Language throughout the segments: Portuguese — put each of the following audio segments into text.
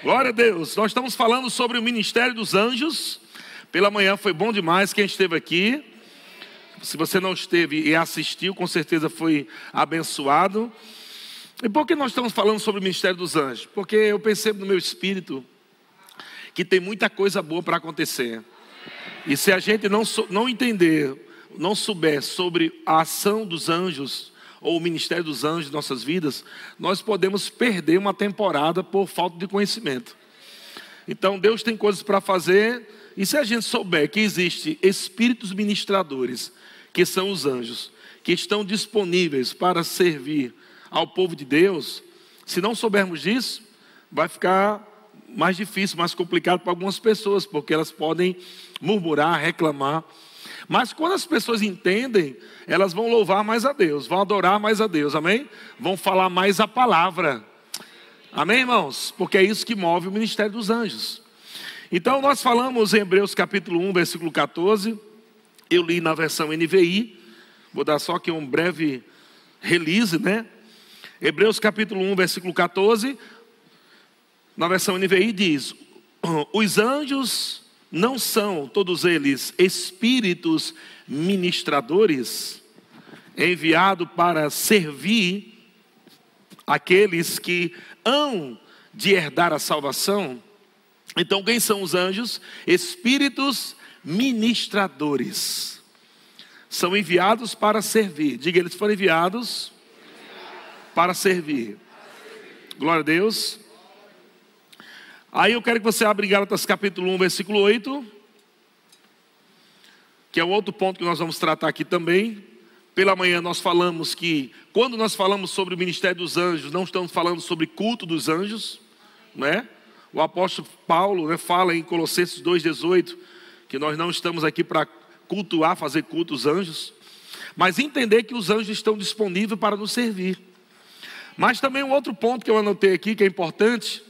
Glória a Deus. Nós estamos falando sobre o ministério dos anjos. Pela manhã foi bom demais quem esteve aqui. Se você não esteve e assistiu, com certeza foi abençoado. E por que nós estamos falando sobre o ministério dos anjos? Porque eu percebo no meu espírito que tem muita coisa boa para acontecer. E se a gente não, não entender, não souber sobre a ação dos anjos, ou o ministério dos anjos em nossas vidas, nós podemos perder uma temporada por falta de conhecimento. Então Deus tem coisas para fazer, e se a gente souber que existe espíritos ministradores, que são os anjos, que estão disponíveis para servir ao povo de Deus, se não soubermos disso, vai ficar mais difícil, mais complicado para algumas pessoas, porque elas podem murmurar, reclamar. Mas quando as pessoas entendem, elas vão louvar mais a Deus, vão adorar mais a Deus, amém? Vão falar mais a palavra. Amém, irmãos? Porque é isso que move o ministério dos anjos. Então, nós falamos em Hebreus capítulo 1, versículo 14. Eu li na versão NVI. Vou dar só aqui um breve release, né? Hebreus capítulo 1, versículo 14. Na versão NVI diz: Os anjos não são todos eles espíritos ministradores, enviados para servir aqueles que hão de herdar a salvação. Então, quem são os anjos? Espíritos ministradores. São enviados para servir. Diga, eles foram enviados para servir. Glória a Deus. Aí eu quero que você abra Gálatas capítulo 1, versículo 8, que é o outro ponto que nós vamos tratar aqui também. Pela manhã nós falamos que, quando nós falamos sobre o ministério dos anjos, não estamos falando sobre culto dos anjos, né? O apóstolo Paulo né, fala em Colossenses 2,18 que nós não estamos aqui para cultuar, fazer culto aos anjos, mas entender que os anjos estão disponíveis para nos servir. Mas também um outro ponto que eu anotei aqui que é importante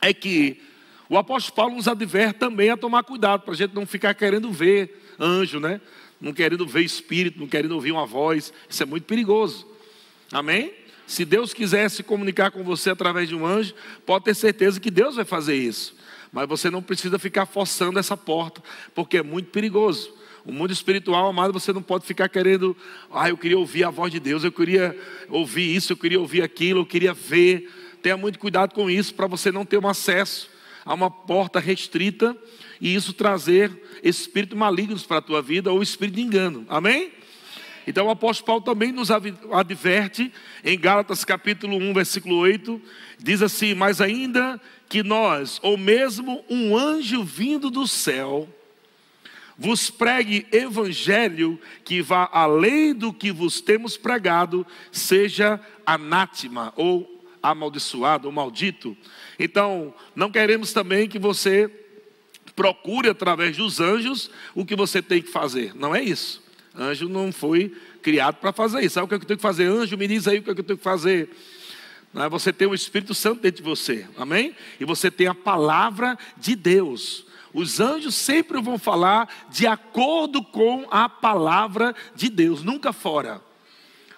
é que o apóstolo Paulo nos adverte também a tomar cuidado, para a gente não ficar querendo ver anjo, né? Não querendo ver espírito, não querendo ouvir uma voz. Isso é muito perigoso. Amém? Se Deus quiser se comunicar com você através de um anjo, pode ter certeza que Deus vai fazer isso. Mas você não precisa ficar forçando essa porta, porque é muito perigoso. O mundo espiritual, amado, você não pode ficar querendo, ah, eu queria ouvir a voz de Deus, eu queria ouvir isso, eu queria ouvir aquilo, eu queria ver. Tenha muito cuidado com isso para você não ter um acesso a uma porta restrita e isso trazer espíritos malignos para a tua vida ou espírito de engano. Amém? Então o apóstolo Paulo também nos adverte em Gálatas capítulo 1, versículo 8, diz assim: "Mas ainda que nós, ou mesmo um anjo vindo do céu, vos pregue evangelho que vá além do que vos temos pregado, seja anátema ou amaldiçoado ou maldito. Então, não queremos também que você procure através dos anjos o que você tem que fazer. Não é isso. Anjo não foi criado para fazer isso. Sabe o que eu tenho que fazer? Anjo, me diz aí o que eu tenho que fazer. Não é? Você tem o Espírito Santo dentro de você, amém? E você tem a palavra de Deus. Os anjos sempre vão falar de acordo com a palavra de Deus, nunca fora.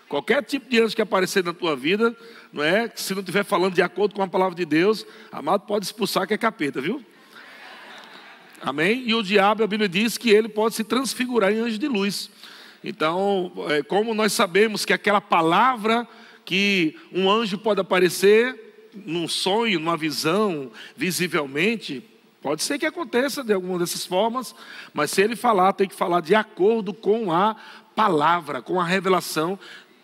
Qualquer tipo de anjo que aparecer na tua vida, não é? Se não estiver falando de acordo com a palavra de Deus, amado, pode expulsar que é capeta, viu? Amém? E o diabo, a Bíblia diz que ele pode se transfigurar em anjo de luz. Então, é, como nós sabemos que aquela palavra que um anjo pode aparecer num sonho, numa visão, visivelmente, pode ser que aconteça de alguma dessas formas, mas se ele falar, tem que falar de acordo com a palavra, com a revelação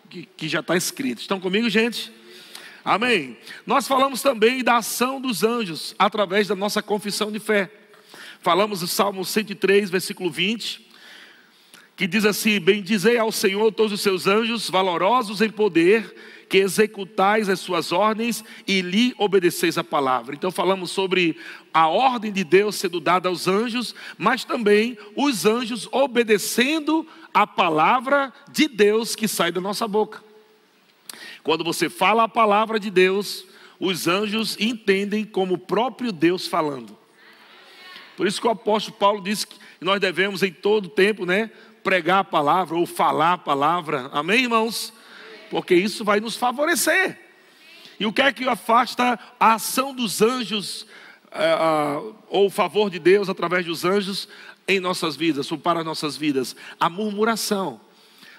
que, que já está escrito. Estão comigo, gente? Amém. Nós falamos também da ação dos anjos através da nossa confissão de fé. Falamos do Salmo 103, versículo 20, que diz assim: Bendizei ao Senhor todos os seus anjos, valorosos em poder, que executais as suas ordens e lhe obedeceis a palavra. Então falamos sobre a ordem de Deus sendo dada aos anjos, mas também os anjos obedecendo a palavra de Deus que sai da nossa boca. Quando você fala a palavra de Deus, os anjos entendem como o próprio Deus falando. Por isso que o apóstolo Paulo disse que nós devemos em todo tempo, né, pregar a palavra ou falar a palavra. Amém, irmãos? porque isso vai nos favorecer. E o que é que afasta a ação dos anjos, é, ou o favor de Deus através dos anjos em nossas vidas, ou para nossas vidas? A murmuração.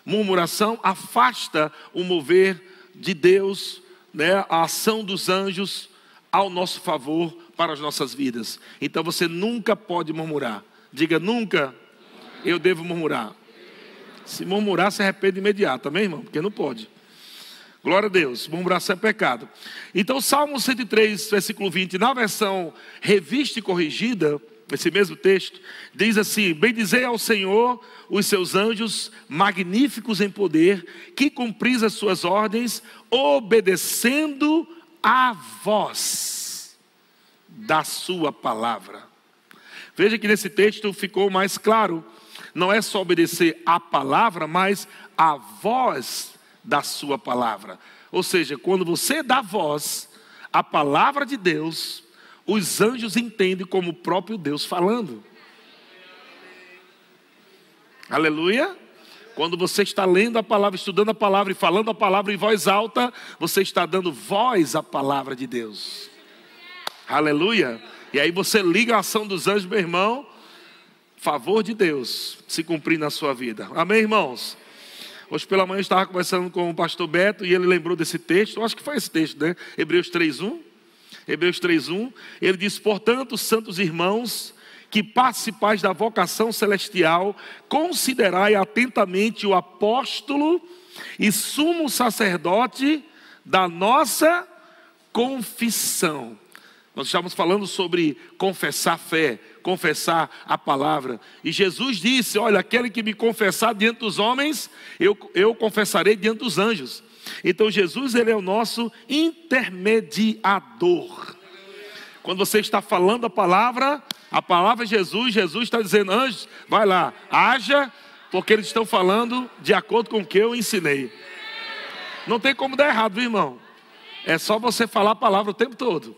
Murmuração afasta o mover de Deus, né, a ação dos anjos ao nosso favor para as nossas vidas. Então você nunca pode murmurar. Diga nunca eu devo murmurar. Se murmurar, se arrepende imediato, amém, irmão? Porque não pode. Glória a Deus, murmuração é pecado. Então, Salmo 103, versículo 20, na versão revista e corrigida, esse mesmo texto, diz assim: Bendizei ao Senhor os seus anjos, magníficos em poder, que cumpris as suas ordens, obedecendo a voz da sua palavra. Veja que nesse texto ficou mais claro, não é só obedecer a palavra, mas a voz da sua palavra. Ou seja, quando você dá voz à palavra de Deus, os anjos entendem como o próprio Deus falando. Aleluia. Quando você está lendo a palavra, estudando a palavra e falando a palavra em voz alta, você está dando voz à palavra de Deus. Aleluia. E aí você liga a ação dos anjos, meu irmão, favor de Deus se cumprir na sua vida. Amém, irmãos? Hoje pela manhã eu estava conversando com o pastor Beto e ele lembrou desse texto, eu acho que foi esse texto, né? Hebreus 3:1. Hebreus 3:1, ele diz: "Portanto, santos irmãos, que participais da vocação celestial, considerai atentamente o apóstolo e sumo sacerdote da nossa confissão." Nós estamos falando sobre confessar fé, confessar a palavra. E Jesus disse: Olha, aquele que me confessar diante dos homens, eu, eu confessarei diante dos anjos. Então Jesus ele é o nosso intermediador. Quando você está falando a palavra, a palavra é Jesus, Jesus está dizendo, anjos, vai lá, haja, porque eles estão falando de acordo com o que eu ensinei. Não tem como dar errado, viu, irmão? É só você falar a palavra o tempo todo.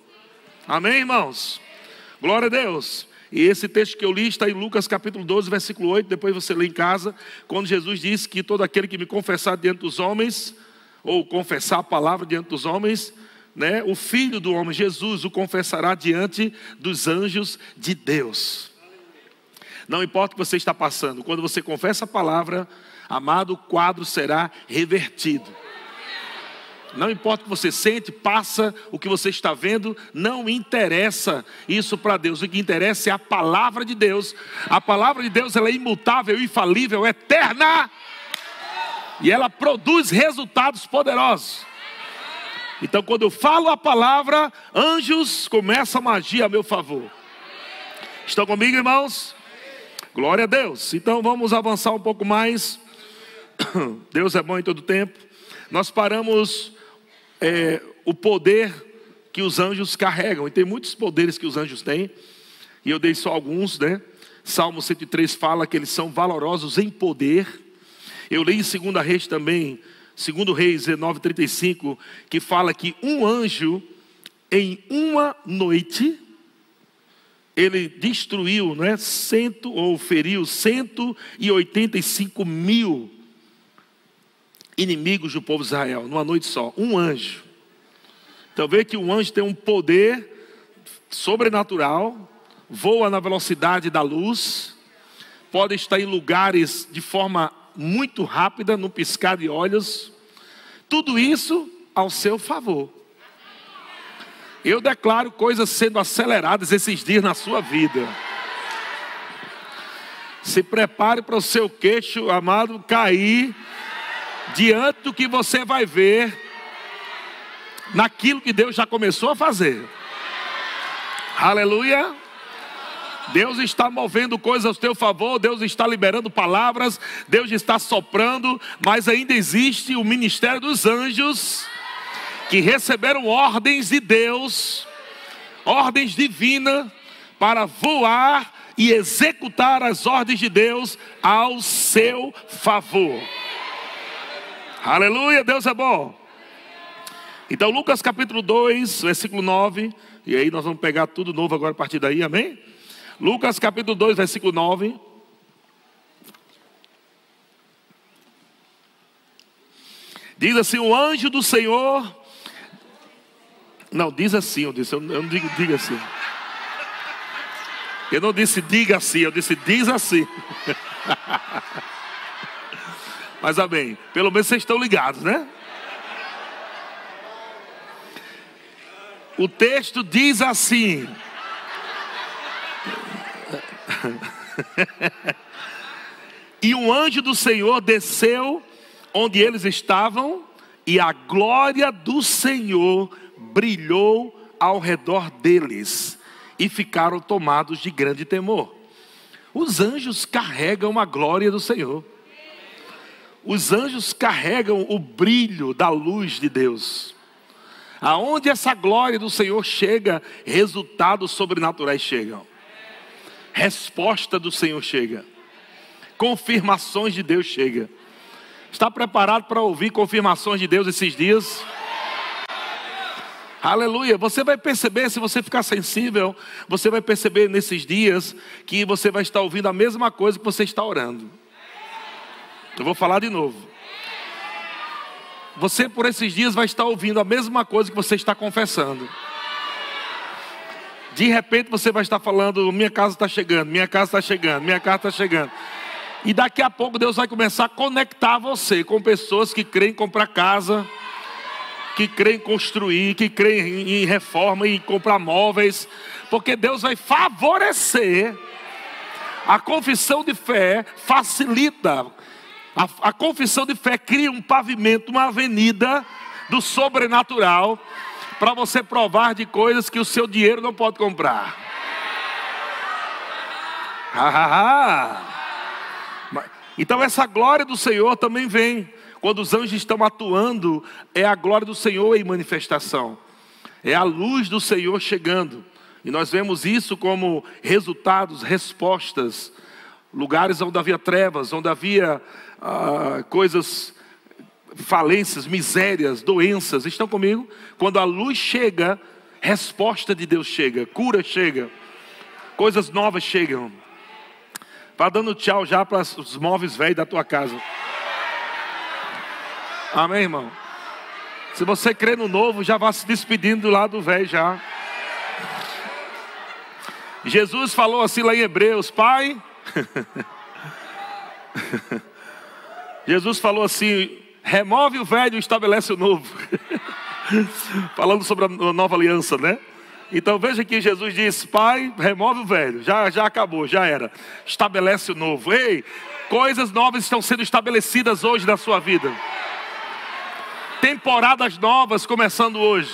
Amém, irmãos? Glória a Deus. E esse texto que eu li está em Lucas capítulo 12, versículo 8, depois você lê em casa, quando Jesus disse que todo aquele que me confessar diante dos homens, ou confessar a palavra diante dos homens, né, o Filho do homem, Jesus, o confessará diante dos anjos de Deus. Não importa o que você está passando, quando você confessa a palavra, amado, o quadro será revertido. Não importa o que você sente, passa, o que você está vendo, não interessa isso para Deus. O que interessa é a palavra de Deus. A palavra de Deus ela é imutável, infalível, eterna. E ela produz resultados poderosos. Então, quando eu falo a palavra, anjos começam a agir a meu favor. Estão comigo, irmãos? Glória a Deus. Então, vamos avançar um pouco mais. Deus é bom em todo tempo. Nós paramos é, o poder que os anjos carregam. E tem muitos poderes que os anjos têm. E eu dei só alguns, né? Salmo 103 fala que eles são valorosos em poder. Eu li em 2 Reis também, 2 Reis 9,35, que fala que um anjo, em uma noite, ele destruiu, né, cento, ou feriu 185 mil inimigos do povo de Israel, numa noite só, um anjo. Então vê que um anjo tem um poder sobrenatural, voa na velocidade da luz, pode estar em lugares de forma muito rápida, no piscar de olhos, tudo isso ao seu favor. Eu declaro coisas sendo aceleradas esses dias na sua vida. Se prepare para o seu queixo, amado, cair diante do que você vai ver naquilo que Deus já começou a fazer. Aleluia. Deus está movendo coisas ao teu favor, Deus está liberando palavras, Deus está soprando, mas ainda existe o ministério dos anjos que receberam ordens de Deus, ordens divinas para voar e executar as ordens de Deus ao seu favor. Aleluia, Deus é bom. Então, Lucas capítulo 2, versículo 9. E aí nós vamos pegar tudo novo agora a partir daí, amém? Lucas capítulo 2, versículo 9. Diz assim: O anjo do Senhor Não, diz assim, eu disse, eu não digo diga assim. Eu não disse diga assim, eu disse diz assim. Mas amém. Pelo menos vocês estão ligados, né? O texto diz assim. e um anjo do Senhor desceu onde eles estavam, e a glória do Senhor brilhou ao redor deles, e ficaram tomados de grande temor. Os anjos carregam a glória do Senhor. Os anjos carregam o brilho da luz de Deus. Aonde essa glória do Senhor chega, resultados sobrenaturais chegam. Resposta do Senhor chega. Confirmações de Deus chega. Está preparado para ouvir confirmações de Deus esses dias? Aleluia. Você vai perceber, se você ficar sensível, você vai perceber nesses dias que você vai estar ouvindo a mesma coisa que você está orando. Eu vou falar de novo. Você por esses dias vai estar ouvindo a mesma coisa que você está confessando. De repente você vai estar falando: minha casa está chegando, minha casa está chegando, minha casa está chegando. E daqui a pouco Deus vai começar a conectar você com pessoas que creem em comprar casa, que creem em construir, que creem em reforma e comprar móveis, porque Deus vai favorecer a confissão de fé, facilita a, a confissão de fé cria um pavimento, uma avenida do sobrenatural para você provar de coisas que o seu dinheiro não pode comprar. então essa glória do Senhor também vem quando os anjos estão atuando, é a glória do Senhor em manifestação. É a luz do Senhor chegando. E nós vemos isso como resultados, respostas, lugares onde havia trevas, onde havia ah, coisas, falências, misérias, doenças. Estão comigo? Quando a luz chega, resposta de Deus chega, cura chega, coisas novas chegam. Vá dando tchau já para os móveis velhos da tua casa. Amém, irmão? Se você crê no novo, já vá se despedindo do lado velho já. Jesus falou assim lá em Hebreus, Pai. Jesus falou assim: remove o velho e estabelece o novo. Falando sobre a nova aliança, né? Então veja que Jesus disse: Pai, remove o velho, já, já acabou, já era. Estabelece o novo. Ei, coisas novas estão sendo estabelecidas hoje na sua vida. Temporadas novas começando hoje.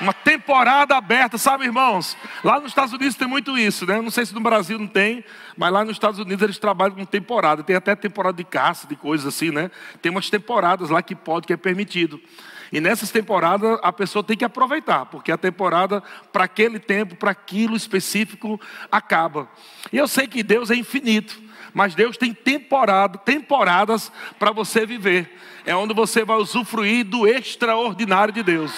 Uma temporada aberta, sabe, irmãos? Lá nos Estados Unidos tem muito isso, né? Não sei se no Brasil não tem, mas lá nos Estados Unidos eles trabalham com temporada. Tem até temporada de caça, de coisas assim, né? Tem umas temporadas lá que pode, que é permitido. E nessas temporadas a pessoa tem que aproveitar, porque a temporada, para aquele tempo, para aquilo específico, acaba. E eu sei que Deus é infinito, mas Deus tem temporada, temporadas para você viver. É onde você vai usufruir do extraordinário de Deus.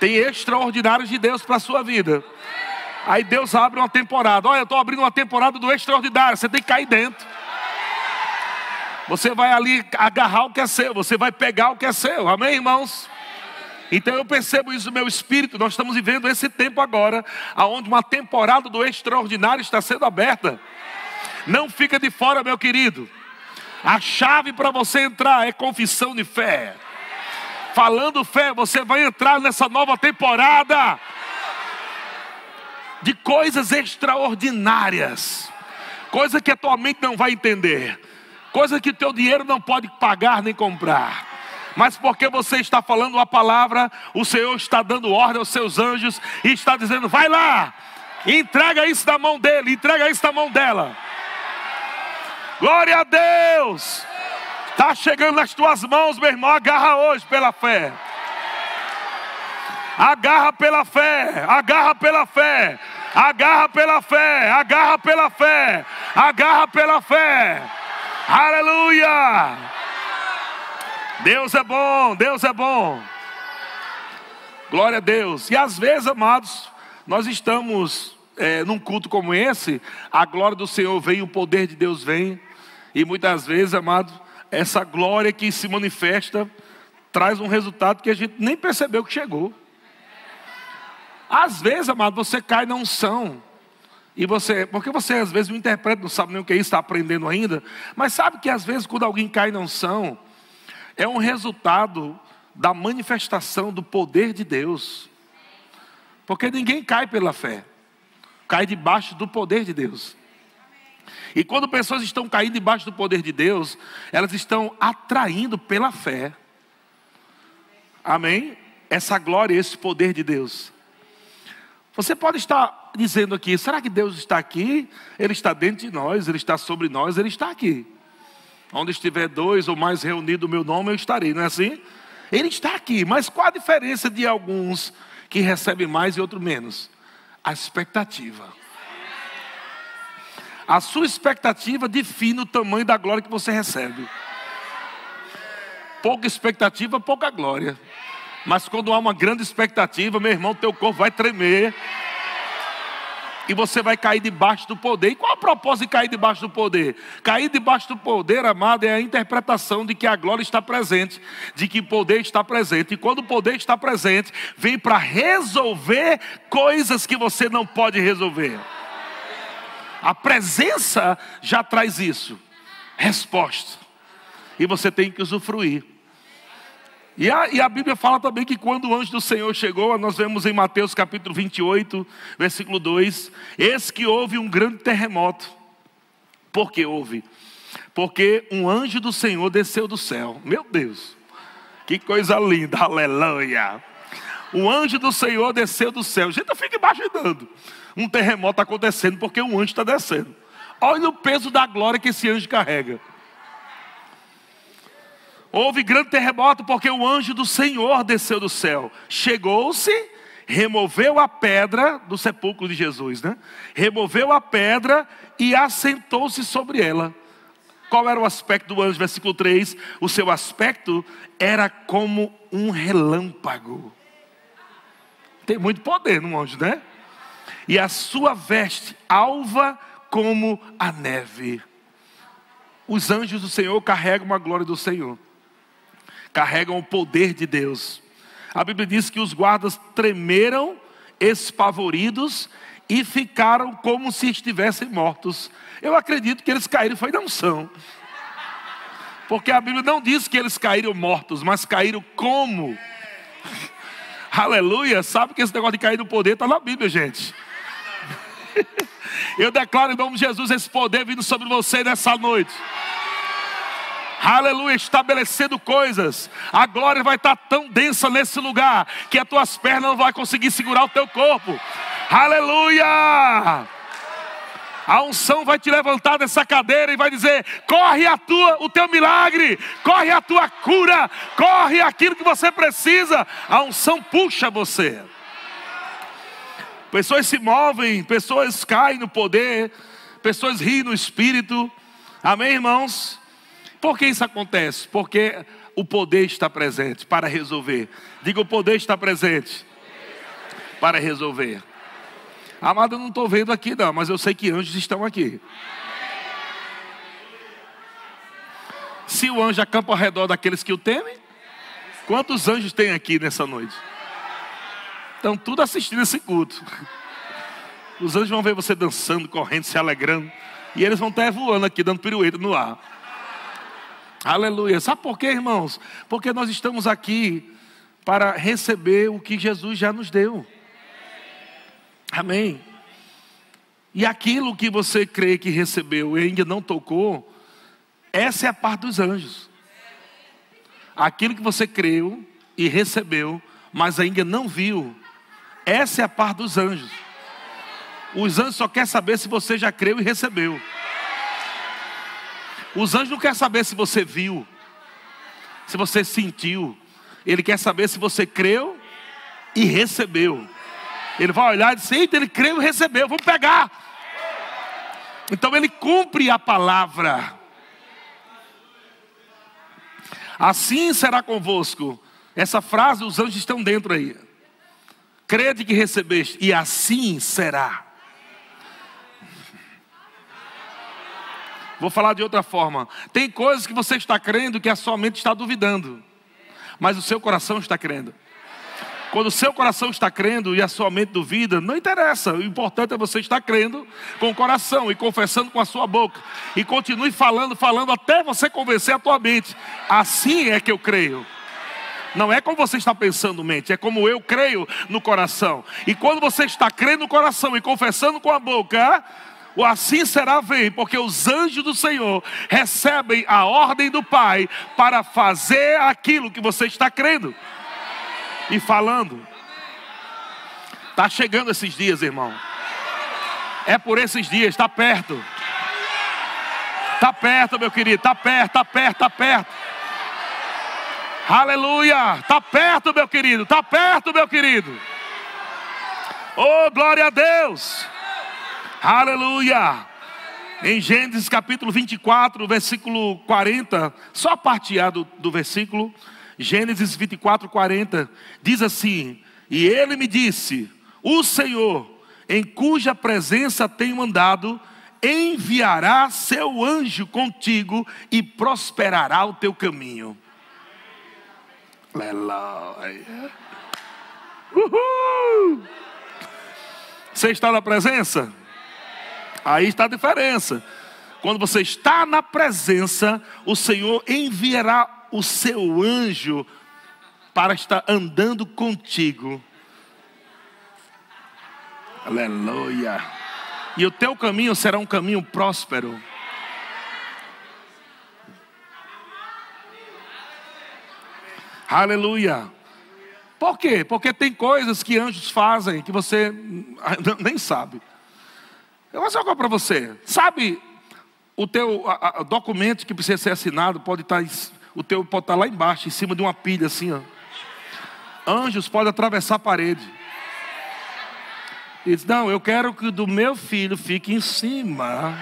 Tem extraordinários de Deus para a sua vida. Aí Deus abre uma temporada. Olha, eu estou abrindo uma temporada do extraordinário. Você tem que cair dentro. Você vai ali agarrar o que é seu. Você vai pegar o que é seu. Amém, irmãos? Então eu percebo isso no meu espírito. Nós estamos vivendo esse tempo agora, aonde uma temporada do extraordinário está sendo aberta. Não fica de fora, meu querido. A chave para você entrar é confissão de fé. Falando fé, você vai entrar nessa nova temporada de coisas extraordinárias, coisa que a tua mente não vai entender, coisa que teu dinheiro não pode pagar nem comprar. Mas porque você está falando a palavra, o Senhor está dando ordem aos seus anjos e está dizendo: vai lá, entrega isso na mão dele, entrega isso na mão dela. Glória a Deus! Está chegando nas tuas mãos, meu irmão. Agarra hoje pela fé. Agarra pela fé. Agarra pela fé. Agarra pela fé. Agarra pela fé. Agarra pela fé. Aleluia. Deus é bom. Deus é bom. Glória a Deus. E às vezes, amados, nós estamos é, num culto como esse, a glória do Senhor vem, o poder de Deus vem. E muitas vezes, amados, essa glória que se manifesta traz um resultado que a gente nem percebeu que chegou. Às vezes, amado, você cai na unção. E você, porque você às vezes não interpreta, não sabe nem o que é isso, está aprendendo ainda. Mas sabe que às vezes quando alguém cai na unção, é um resultado da manifestação do poder de Deus. Porque ninguém cai pela fé, cai debaixo do poder de Deus. E quando pessoas estão caindo debaixo do poder de Deus, elas estão atraindo pela fé. Amém? Essa glória, esse poder de Deus. Você pode estar dizendo aqui: será que Deus está aqui? Ele está dentro de nós, Ele está sobre nós, Ele está aqui. Onde estiver dois ou mais reunidos o meu nome, eu estarei, não é assim? Ele está aqui, mas qual a diferença de alguns que recebem mais e outros menos? A expectativa. A sua expectativa define o tamanho da glória que você recebe. Pouca expectativa, pouca glória. Mas quando há uma grande expectativa, meu irmão, teu corpo vai tremer. E você vai cair debaixo do poder. E qual a propósito de cair debaixo do poder? Cair debaixo do poder, amado, é a interpretação de que a glória está presente, de que o poder está presente. E quando o poder está presente, vem para resolver coisas que você não pode resolver. A presença já traz isso. Resposta. E você tem que usufruir. E a, e a, Bíblia fala também que quando o anjo do Senhor chegou, nós vemos em Mateus capítulo 28, versículo 2: Eis que houve um grande terremoto. Por que houve? Porque um anjo do Senhor desceu do céu. Meu Deus, que coisa linda, aleluia. O anjo do Senhor desceu do céu. Gente, eu fico imaginando um terremoto acontecendo porque um anjo está descendo. Olha o peso da glória que esse anjo carrega. Houve grande terremoto porque o anjo do Senhor desceu do céu. Chegou-se, removeu a pedra do sepulcro de Jesus, né? Removeu a pedra e assentou-se sobre ela. Qual era o aspecto do anjo? Versículo 3: O seu aspecto era como um relâmpago. Tem muito poder no anjo, né? E a sua veste alva como a neve. Os anjos do Senhor carregam a glória do Senhor, carregam o poder de Deus. A Bíblia diz que os guardas tremeram, espavoridos e ficaram como se estivessem mortos. Eu acredito que eles caíram foi na unção. Porque a Bíblia não diz que eles caíram mortos, mas caíram como. Aleluia! Sabe que esse negócio de cair no poder está na Bíblia, gente. Eu declaro em nome de Jesus esse poder vindo sobre você nessa noite. Aleluia, estabelecendo coisas. A glória vai estar tão densa nesse lugar que as tuas pernas não vão conseguir segurar o teu corpo. Aleluia! A unção vai te levantar dessa cadeira e vai dizer: corre a tua, o teu milagre, corre a tua cura, corre aquilo que você precisa. A unção puxa você. Pessoas se movem, pessoas caem no poder, pessoas riem no espírito. Amém, irmãos? Por que isso acontece? Porque o poder está presente para resolver. Diga: o poder está presente para resolver. Amado, eu não estou vendo aqui, não, mas eu sei que anjos estão aqui. Se o anjo acampa ao redor daqueles que o temem, quantos anjos tem aqui nessa noite? Estão tudo assistindo esse culto. Os anjos vão ver você dançando, correndo, se alegrando. E eles vão estar voando aqui, dando pirueta no ar. Aleluia. Sabe por quê, irmãos? Porque nós estamos aqui para receber o que Jesus já nos deu. Amém. E aquilo que você crê que recebeu e ainda não tocou, essa é a parte dos anjos. Aquilo que você creu e recebeu, mas ainda não viu, essa é a parte dos anjos. Os anjos só querem saber se você já creu e recebeu. Os anjos não querem saber se você viu, se você sentiu. Ele quer saber se você creu e recebeu. Ele vai olhar e dizer: Eita, ele creu e recebeu, vamos pegar. Então ele cumpre a palavra. Assim será convosco. Essa frase, os anjos estão dentro aí crede que recebeste, e assim será. Vou falar de outra forma. Tem coisas que você está crendo que a sua mente está duvidando. mas o seu coração está crendo. Quando o seu coração está crendo e a sua mente duvida, não interessa. O importante é você estar crendo com o coração e confessando com a sua boca. E continue falando, falando até você convencer a tua mente. Assim é que eu creio. Não é como você está pensando mente, é como eu creio no coração. E quando você está crendo no coração e confessando com a boca, o assim será vem, porque os anjos do Senhor recebem a ordem do Pai para fazer aquilo que você está crendo e falando. Está chegando esses dias, irmão. É por esses dias, está perto. Está perto, meu querido, está perto, está perto, está perto. Aleluia! Está perto, meu querido, está perto, meu querido. Oh, glória a Deus! Aleluia! Em Gênesis capítulo 24, versículo 40, só a parte A do, do versículo, Gênesis 24, 40, diz assim: E ele me disse: O Senhor, em cuja presença tenho andado, enviará seu anjo contigo e prosperará o teu caminho. Aleluia. Você está na presença? Aí está a diferença. Quando você está na presença, o Senhor enviará o seu anjo para estar andando contigo. Aleluia. E o teu caminho será um caminho próspero. Aleluia. Por quê? Porque tem coisas que anjos fazem que você nem sabe. Eu vou dizer para você. Sabe o teu a, a, documento que precisa ser assinado pode estar o teu pode estar lá embaixo, em cima de uma pilha assim, ó. Anjos podem atravessar a parede. E diz, não, eu quero que o do meu filho fique em cima.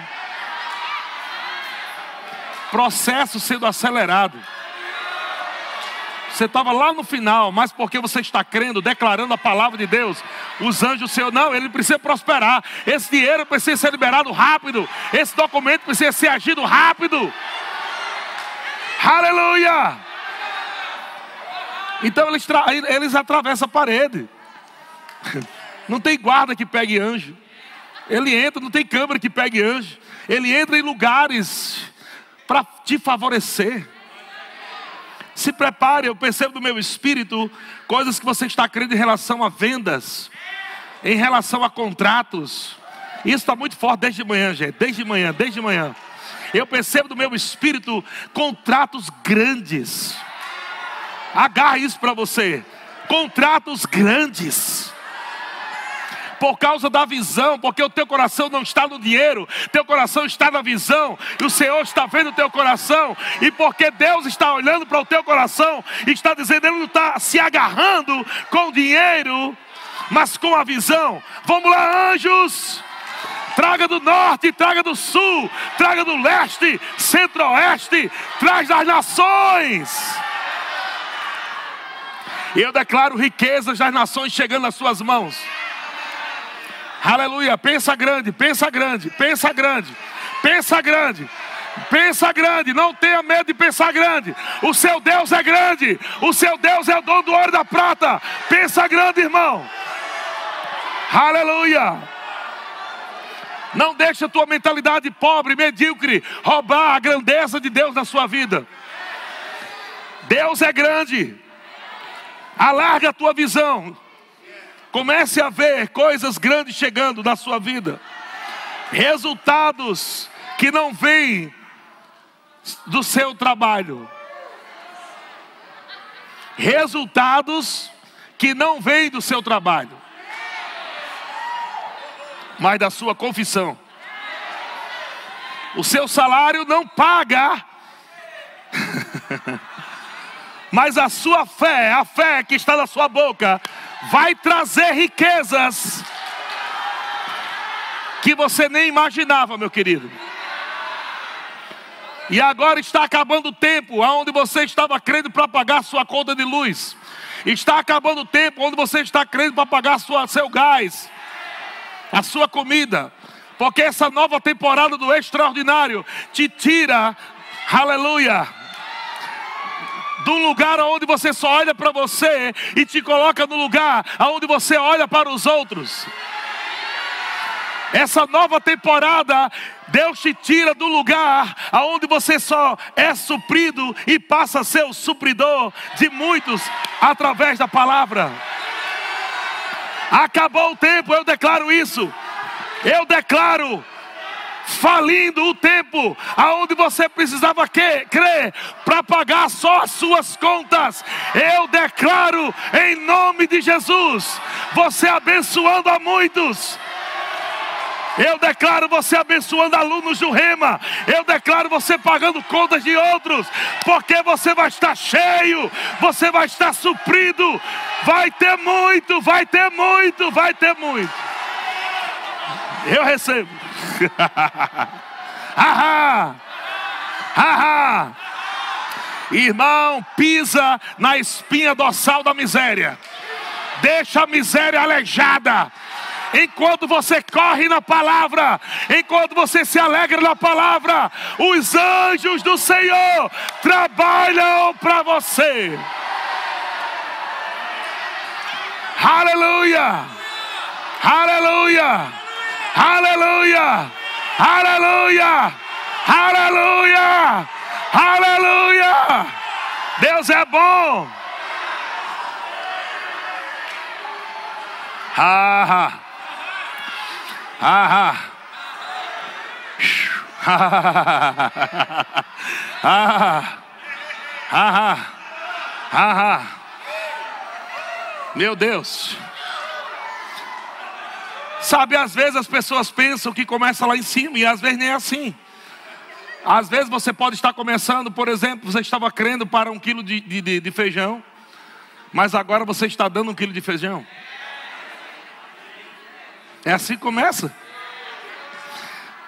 Processo sendo acelerado. Você estava lá no final, mas porque você está crendo, declarando a palavra de Deus, os anjos seu, não, ele precisa prosperar. Esse dinheiro precisa ser liberado rápido. Esse documento precisa ser agido rápido. Aleluia! Então eles, eles atravessam a parede. Não tem guarda que pegue anjo. Ele entra, não tem câmera que pegue anjo. Ele entra em lugares para te favorecer. Se prepare, eu percebo do meu espírito coisas que você está crendo em relação a vendas, em relação a contratos. Isso está muito forte desde manhã, gente. Desde manhã, desde manhã. Eu percebo do meu espírito contratos grandes. Agarre isso para você. Contratos grandes por causa da visão, porque o teu coração não está no dinheiro, teu coração está na visão, e o Senhor está vendo o teu coração, e porque Deus está olhando para o teu coração, e está dizendo, Ele não está se agarrando com o dinheiro, mas com a visão. Vamos lá, anjos! Traga do norte, traga do sul, traga do leste, centro-oeste, traz das nações. Eu declaro riquezas das nações chegando nas suas mãos. Aleluia. Pensa grande, pensa grande, pensa grande, pensa grande. Pensa grande, não tenha medo de pensar grande. O seu Deus é grande. O seu Deus é o dono do ouro e da prata. Pensa grande, irmão. Aleluia. Não deixe a tua mentalidade pobre, medíocre, roubar a grandeza de Deus na sua vida. Deus é grande. Alarga a tua visão. Comece a ver coisas grandes chegando na sua vida. Resultados que não vêm do seu trabalho. Resultados que não vêm do seu trabalho, mas da sua confissão. O seu salário não paga, mas a sua fé, a fé que está na sua boca, vai trazer riquezas que você nem imaginava, meu querido. E agora está acabando o tempo onde você estava crendo para pagar sua conta de luz. Está acabando o tempo onde você está crendo para pagar sua, seu gás, a sua comida. Porque essa nova temporada do extraordinário te tira, aleluia, um lugar onde você só olha para você e te coloca no lugar onde você olha para os outros. Essa nova temporada, Deus te tira do lugar aonde você só é suprido e passa a ser o supridor de muitos através da palavra. Acabou o tempo, eu declaro isso. Eu declaro falindo o tempo aonde você precisava que, crer para pagar só as suas contas. Eu declaro em nome de Jesus, você abençoando a muitos. Eu declaro você abençoando alunos do Rema. Eu declaro você pagando contas de outros. Porque você vai estar cheio. Você vai estar suprido. Vai ter muito, vai ter muito, vai ter muito. Eu recebo. Irmão, pisa na espinha dorsal da miséria. Deixa a miséria aleijada enquanto você corre na palavra, enquanto você se alegra na palavra, os anjos do Senhor trabalham para você. Aleluia! Aleluia! Aleluia! Aleluia! Aleluia! Aleluia! Deus é bom. Ah, ah. Ah, ah. ah, ah, Meu Deus. Sabe, às vezes as pessoas pensam que começa lá em cima e às vezes nem é assim. Às vezes você pode estar começando, por exemplo, você estava crendo para um quilo de, de, de feijão, mas agora você está dando um quilo de feijão. É assim que começa.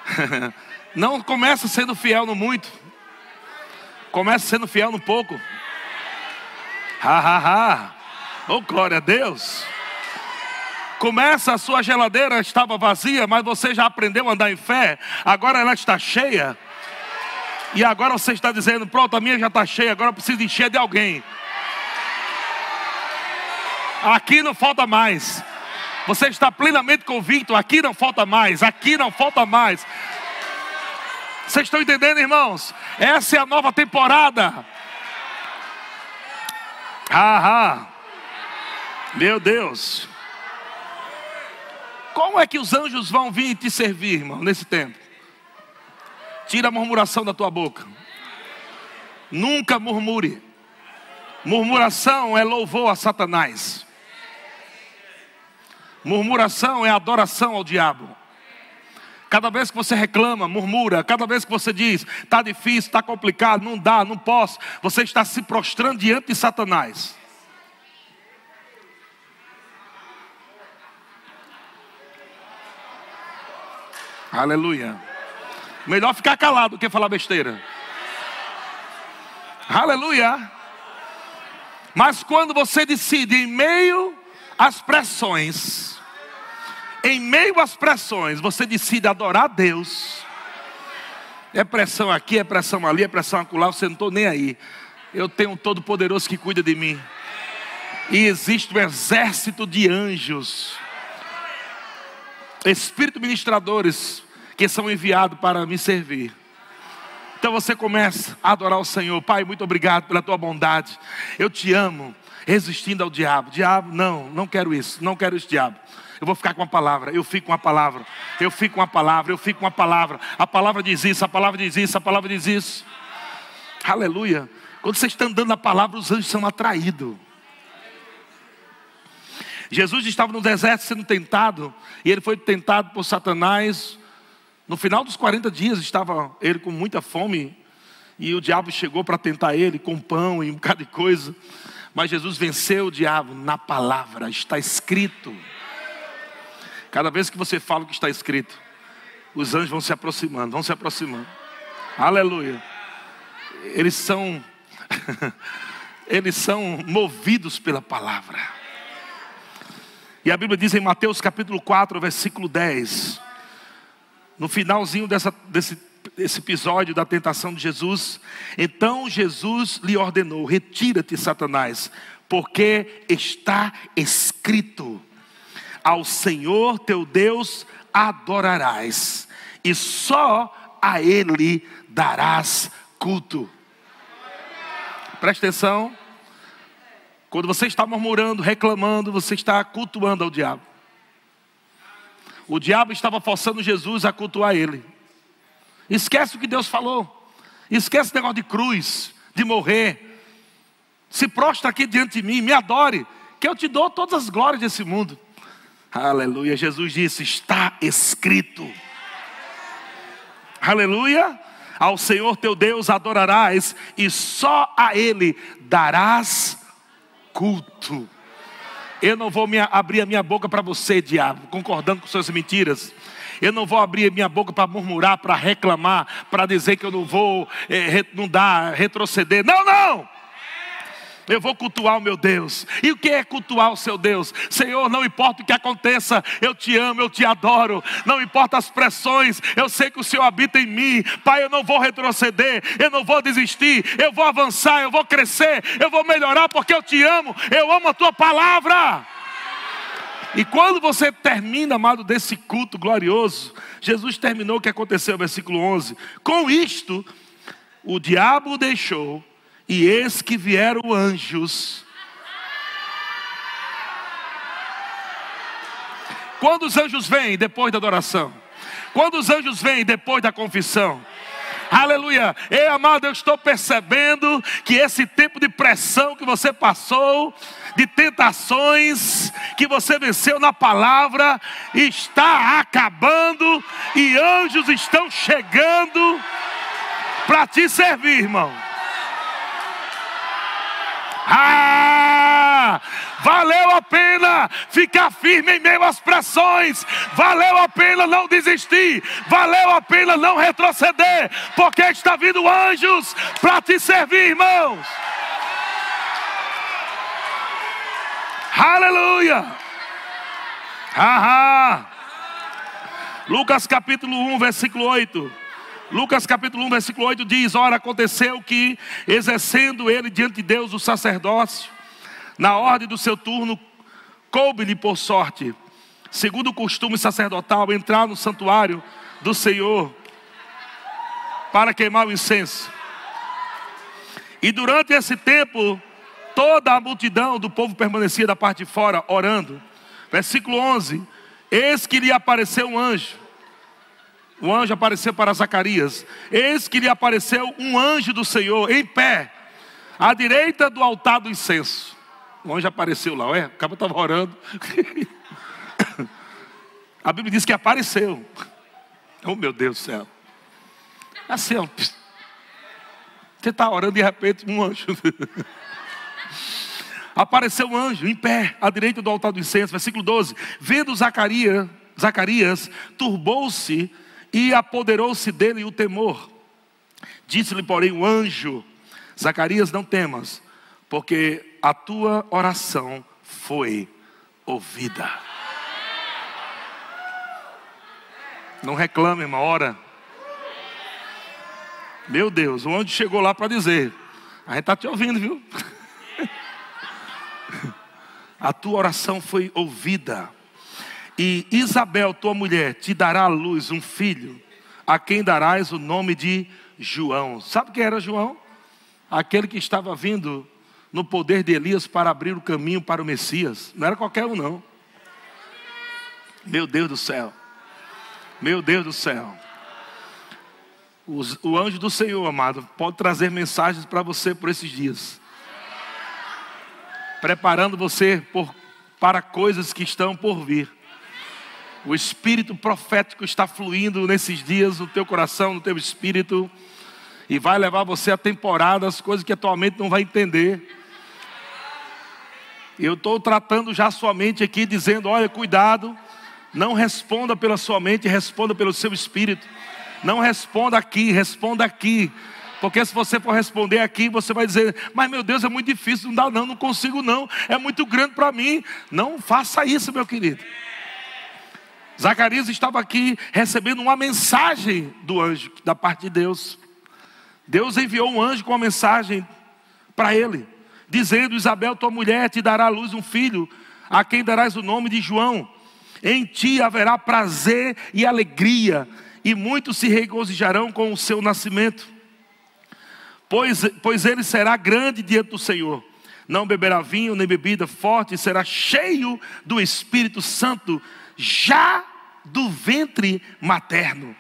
Não começa sendo fiel no muito. Começa sendo fiel no pouco. Ha ha ha. Oh glória a Deus. Começa a sua geladeira estava vazia, mas você já aprendeu a andar em fé. Agora ela está cheia. E agora você está dizendo: pronto, a minha já está cheia, agora eu preciso encher de alguém. Aqui não falta mais. Você está plenamente convicto, aqui não falta mais, aqui não falta mais. Vocês estão entendendo, irmãos? Essa é a nova temporada. Ah, meu Deus. Como é que os anjos vão vir te servir, irmão, nesse tempo? Tira a murmuração da tua boca. Nunca murmure. Murmuração é louvor a Satanás. Murmuração é adoração ao diabo. Cada vez que você reclama, murmura, cada vez que você diz, está difícil, está complicado, não dá, não posso, você está se prostrando diante de Satanás. Aleluia. Melhor ficar calado do que falar besteira. Aleluia. Mas quando você decide, em meio às pressões, em meio às pressões, você decide adorar a Deus. É pressão aqui, é pressão ali, é pressão acolá, você não estou nem aí. Eu tenho um Todo-Poderoso que cuida de mim. E existe um exército de anjos, espírito ministradores, que são enviados para me servir. Então você começa a adorar o Senhor. Pai, muito obrigado pela tua bondade. Eu te amo, resistindo ao diabo. Diabo, não, não quero isso, não quero esse diabo. Eu vou ficar com a palavra, eu fico com a palavra, eu fico com a palavra, eu fico com a palavra. A palavra diz isso, a palavra diz isso, a palavra diz isso. Aleluia. Quando você está andando na palavra, os anjos são atraídos. Jesus estava no deserto sendo tentado, e ele foi tentado por Satanás. No final dos 40 dias estava ele com muita fome, e o diabo chegou para tentar ele com pão e um bocado de coisa. Mas Jesus venceu o diabo na palavra, está escrito. Cada vez que você fala o que está escrito, os anjos vão se aproximando, vão se aproximando. Aleluia. Eles são eles são movidos pela palavra. E a Bíblia diz em Mateus capítulo 4, versículo 10, no finalzinho dessa, desse esse episódio da tentação de Jesus. Então Jesus lhe ordenou: Retira-te, Satanás, porque está escrito: Ao Senhor teu Deus adorarás, e só a Ele darás culto. Presta atenção. Quando você está murmurando, reclamando, você está cultuando ao diabo. O diabo estava forçando Jesus a cultuar ele. Esquece o que Deus falou. Esquece o negócio de cruz, de morrer. Se prostra aqui diante de mim, me adore, que eu te dou todas as glórias desse mundo. Aleluia. Jesus disse: Está escrito. Aleluia. Ao Senhor teu Deus adorarás, e só a Ele darás culto. Eu não vou abrir a minha boca para você, diabo, concordando com suas mentiras. Eu não vou abrir minha boca para murmurar, para reclamar, para dizer que eu não vou, é, não dá, retroceder. Não, não! Eu vou cultuar o meu Deus. E o que é cultuar o seu Deus? Senhor, não importa o que aconteça, eu te amo, eu te adoro. Não importa as pressões, eu sei que o Senhor habita em mim. Pai, eu não vou retroceder, eu não vou desistir, eu vou avançar, eu vou crescer, eu vou melhorar porque eu te amo. Eu amo a tua palavra. E quando você termina, amado, desse culto glorioso, Jesus terminou o que aconteceu, versículo 11: Com isto, o diabo deixou, e eis que vieram anjos. Quando os anjos vêm depois da adoração? Quando os anjos vêm depois da confissão? Aleluia. Ei, amado, eu estou percebendo que esse tempo de pressão que você passou, de tentações que você venceu na palavra, está acabando e anjos estão chegando para te servir, irmão. Ah! Valeu a pena ficar firme em meio às pressões. Valeu a pena não desistir. Valeu a pena não retroceder. Porque está vindo anjos para te servir, irmãos. Aleluia. Lucas capítulo 1, versículo 8. Lucas capítulo 1, versículo 8 diz: Ora, aconteceu que, exercendo ele diante de Deus o sacerdócio, na ordem do seu turno, coube-lhe por sorte, segundo o costume sacerdotal, entrar no santuário do Senhor para queimar o incenso. E durante esse tempo, toda a multidão do povo permanecia da parte de fora, orando. Versículo 11: Eis que lhe apareceu um anjo o anjo apareceu para Zacarias. Eis que lhe apareceu um anjo do Senhor em pé, à direita do altar do incenso. O anjo apareceu lá, ué, o cabo estava orando. A Bíblia diz que apareceu. Oh meu Deus do céu. Assim, ó, você está orando de repente um anjo. Apareceu um anjo em pé, à direita do altar do incenso, versículo 12. Vendo Zacarias, Zacarias turbou-se e apoderou-se dele o temor. Disse-lhe, porém, o anjo: Zacarias, não temas, porque a tua oração foi ouvida. Não reclame, irmão, ora. Meu Deus, o anjo chegou lá para dizer: A gente está te ouvindo, viu? a tua oração foi ouvida. E Isabel, tua mulher, te dará à luz um filho, a quem darás o nome de João. Sabe quem era João? Aquele que estava vindo no poder de Elias para abrir o caminho para o Messias. Não era qualquer um, não. Meu Deus do céu. Meu Deus do céu. o anjo do Senhor, amado, pode trazer mensagens para você por esses dias. Preparando você por, para coisas que estão por vir. O espírito profético está fluindo nesses dias no teu coração, no teu espírito, e vai levar você a temporadas, coisas que atualmente não vai entender. Eu estou tratando já sua mente aqui, dizendo: olha, cuidado, não responda pela sua mente, responda pelo seu espírito. Não responda aqui, responda aqui. Porque se você for responder aqui, você vai dizer: Mas meu Deus, é muito difícil, não dá, não, não consigo, não, é muito grande para mim. Não faça isso, meu querido. Zacarias estava aqui recebendo uma mensagem do anjo, da parte de Deus. Deus enviou um anjo com uma mensagem para ele, dizendo: Isabel, tua mulher, te dará à luz um filho, a quem darás o nome de João. Em ti haverá prazer e alegria, e muitos se regozijarão com o seu nascimento. Pois, pois ele será grande diante do Senhor. Não beberá vinho nem bebida forte, será cheio do Espírito Santo, já do ventre materno.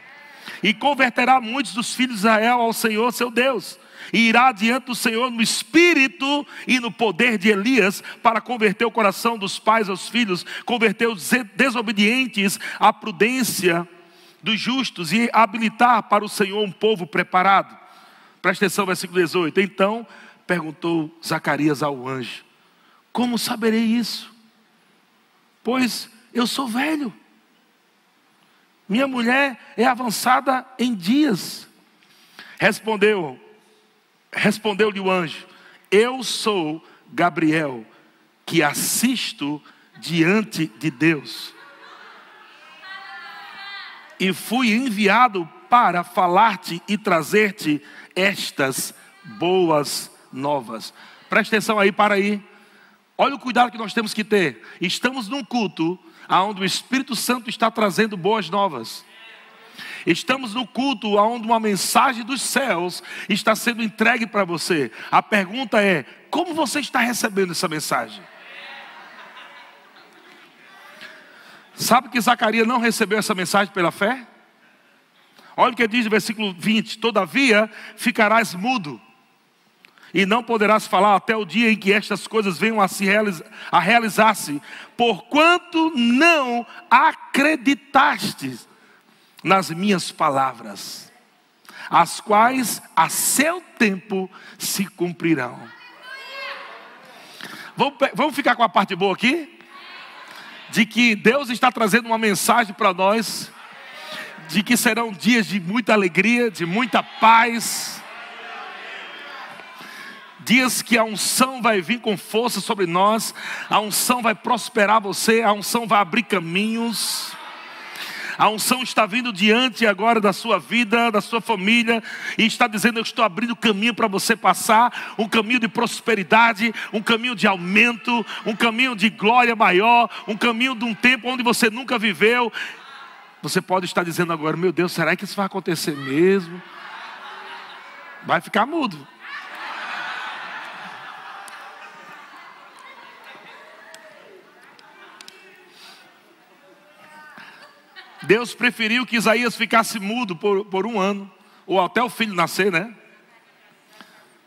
E converterá muitos dos filhos de Israel ao Senhor seu Deus. E irá diante do Senhor no espírito e no poder de Elias, para converter o coração dos pais aos filhos, converter os desobedientes à prudência dos justos e habilitar para o Senhor um povo preparado. Presta atenção, versículo 18. Então perguntou Zacarias ao anjo: Como saberei isso? Pois eu sou velho. Minha mulher é avançada em dias. Respondeu, respondeu-lhe o anjo: Eu sou Gabriel, que assisto diante de Deus. E fui enviado para falar-te e trazer-te estas boas novas. Presta atenção aí, para aí. Olha o cuidado que nós temos que ter. Estamos num culto onde o Espírito Santo está trazendo boas novas. Estamos no culto onde uma mensagem dos céus está sendo entregue para você. A pergunta é: como você está recebendo essa mensagem? Sabe que Zacarias não recebeu essa mensagem pela fé? Olha o que diz no versículo 20: Todavia ficarás mudo, e não poderás falar até o dia em que estas coisas venham a se a realizar-se, porquanto não acreditaste nas minhas palavras, as quais a seu tempo se cumprirão. Vamos, vamos ficar com a parte boa aqui? De que Deus está trazendo uma mensagem para nós de que serão dias de muita alegria, de muita paz. Dias que a unção vai vir com força sobre nós, a unção vai prosperar você, a unção vai abrir caminhos. A unção está vindo diante agora da sua vida, da sua família, e está dizendo: Eu estou abrindo caminho para você passar um caminho de prosperidade, um caminho de aumento, um caminho de glória maior, um caminho de um tempo onde você nunca viveu. Você pode estar dizendo agora: Meu Deus, será que isso vai acontecer mesmo? Vai ficar mudo. Deus preferiu que Isaías ficasse mudo por, por um ano, ou até o filho nascer, né?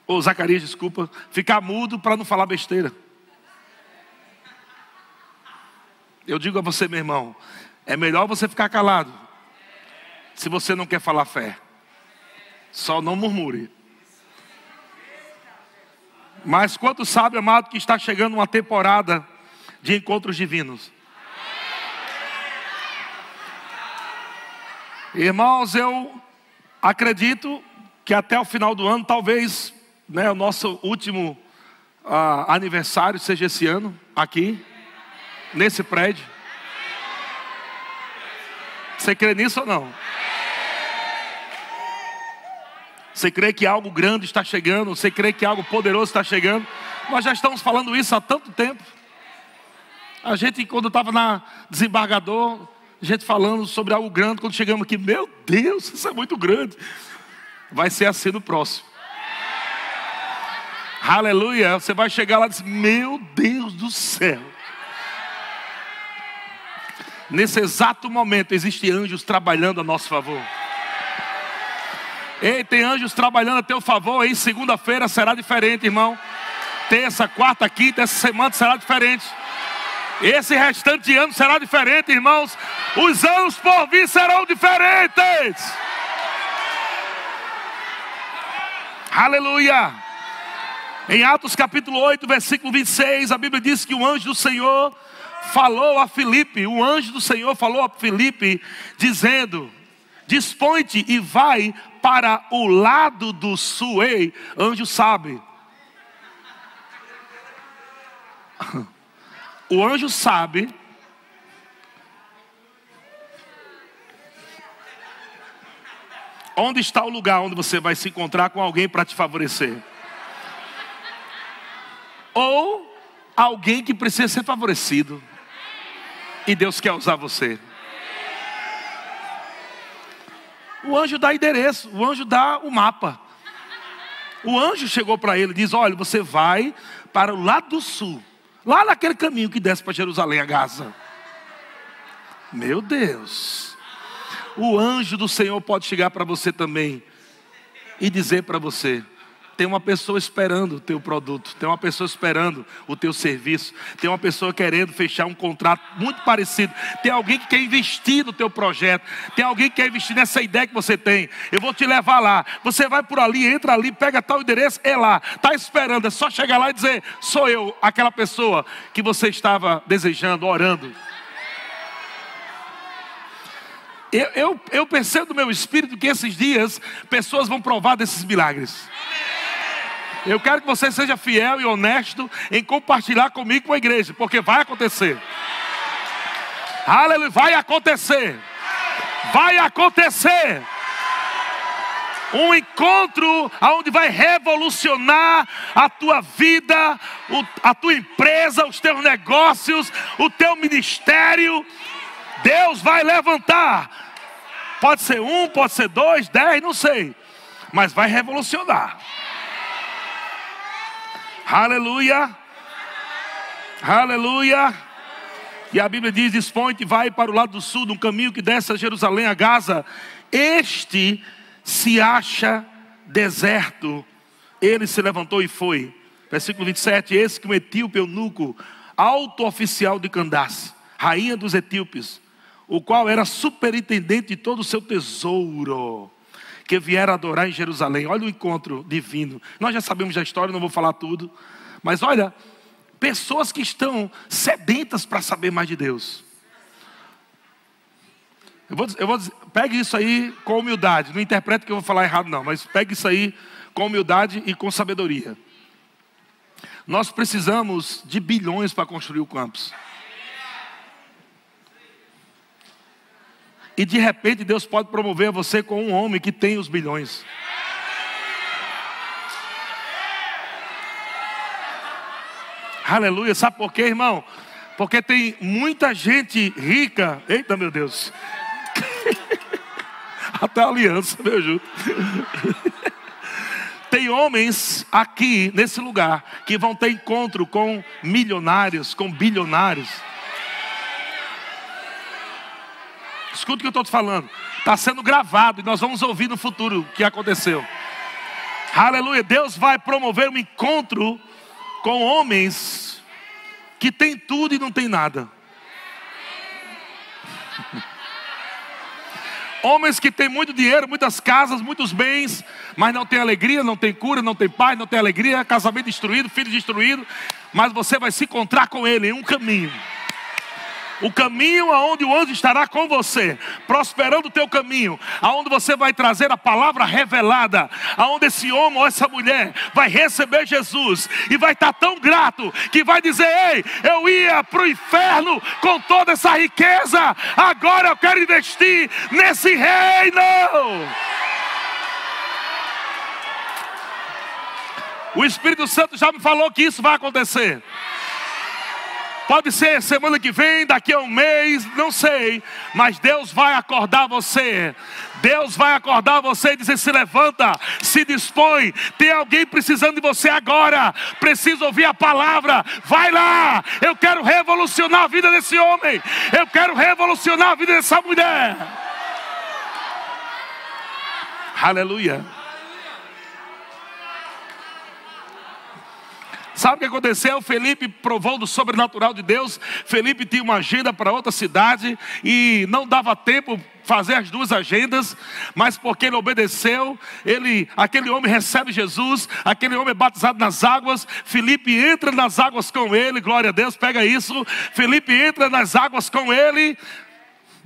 Ou Zacarias, desculpa, ficar mudo para não falar besteira. Eu digo a você, meu irmão, é melhor você ficar calado. Se você não quer falar fé, só não murmure. Mas quanto sabe, amado, que está chegando uma temporada de encontros divinos. Irmãos, eu acredito que até o final do ano, talvez, né, o nosso último uh, aniversário seja esse ano, aqui, nesse prédio. Você crê nisso ou não? Você crê que algo grande está chegando? Você crê que algo poderoso está chegando? Nós já estamos falando isso há tanto tempo. A gente, quando estava na desembargador, gente falando sobre algo grande, quando chegamos aqui, meu Deus, isso é muito grande. Vai ser assim no próximo. Aleluia. Você vai chegar lá e dizer, meu Deus do céu. Nesse exato momento, existem anjos trabalhando a nosso favor. Ei, tem anjos trabalhando a teu favor aí. Segunda-feira será diferente, irmão. Terça, quarta, quinta, essa semana será diferente. Esse restante de ano será diferente, irmãos. Os anos por vir serão diferentes. Aleluia. Em Atos capítulo 8, versículo 26, a Bíblia diz que o anjo do Senhor falou a Filipe, o anjo do Senhor falou a Filipe, dizendo: Dispõe-te e vai para o lado do sul. Ei, anjo sabe. O anjo sabe. Onde está o lugar onde você vai se encontrar com alguém para te favorecer? Ou alguém que precisa ser favorecido. E Deus quer usar você. O anjo dá endereço, o anjo dá o mapa. O anjo chegou para ele e diz: Olha, você vai para o lado do sul lá naquele caminho que desce para Jerusalém, a Gaza. Meu Deus, o anjo do Senhor pode chegar para você também e dizer para você: tem uma pessoa esperando o teu produto, tem uma pessoa esperando o teu serviço, tem uma pessoa querendo fechar um contrato muito parecido, tem alguém que quer investir no teu projeto, tem alguém que quer investir nessa ideia que você tem. Eu vou te levar lá. Você vai por ali, entra ali, pega tal endereço, é lá. Está esperando, é só chegar lá e dizer: sou eu, aquela pessoa que você estava desejando, orando. Eu, eu, eu percebo no meu espírito que esses dias pessoas vão provar desses milagres. Eu quero que você seja fiel e honesto em compartilhar comigo com a igreja, porque vai acontecer. Aleluia, vai acontecer. Vai acontecer. Um encontro onde vai revolucionar a tua vida, a tua empresa, os teus negócios, o teu ministério. Deus vai levantar. Pode ser um, pode ser dois, dez, não sei. Mas vai revolucionar. Aleluia. Aleluia. E a Bíblia diz: Dispõe-te, vai para o lado do sul, num caminho que desce a Jerusalém, a Gaza. Este se acha deserto. Ele se levantou e foi. Versículo 27. Esse que o etíope eunuco, alto oficial de Candace, rainha dos etíopes, o qual era superintendente de todo o seu tesouro que vieram adorar em Jerusalém. Olha o encontro divino. Nós já sabemos da história, não vou falar tudo. Mas olha, pessoas que estão sedentas para saber mais de Deus. Eu vou, eu vou dizer, pegue isso aí com humildade. Não interprete que eu vou falar errado, não. Mas pegue isso aí com humildade e com sabedoria. Nós precisamos de bilhões para construir o campus. E de repente Deus pode promover você com um homem que tem os bilhões. Aleluia, sabe por quê, irmão? Porque tem muita gente rica, eita meu Deus, até aliança, meu junto. Tem homens aqui nesse lugar que vão ter encontro com milionários, com bilionários. Escuta o que eu estou te falando. Está sendo gravado e nós vamos ouvir no futuro o que aconteceu. Aleluia. Deus vai promover um encontro com homens que têm tudo e não tem nada. Homens que têm muito dinheiro, muitas casas, muitos bens, mas não tem alegria, não tem cura, não tem paz, não tem alegria, casamento destruído, filho destruído. Mas você vai se encontrar com ele em um caminho o caminho aonde o anjo estará com você, prosperando o teu caminho, aonde você vai trazer a palavra revelada, aonde esse homem ou essa mulher vai receber Jesus e vai estar tão grato que vai dizer: Ei, eu ia para o inferno com toda essa riqueza, agora eu quero investir nesse reino. O Espírito Santo já me falou que isso vai acontecer. Pode ser semana que vem, daqui a um mês, não sei. Mas Deus vai acordar você. Deus vai acordar você e dizer: se levanta, se dispõe. Tem alguém precisando de você agora. Precisa ouvir a palavra. Vai lá. Eu quero revolucionar a vida desse homem. Eu quero revolucionar a vida dessa mulher. Aleluia. Sabe o que aconteceu? Felipe provou do sobrenatural de Deus. Felipe tinha uma agenda para outra cidade e não dava tempo fazer as duas agendas, mas porque ele obedeceu, ele, aquele homem recebe Jesus, aquele homem é batizado nas águas, Felipe entra nas águas com ele, glória a Deus, pega isso. Felipe entra nas águas com ele.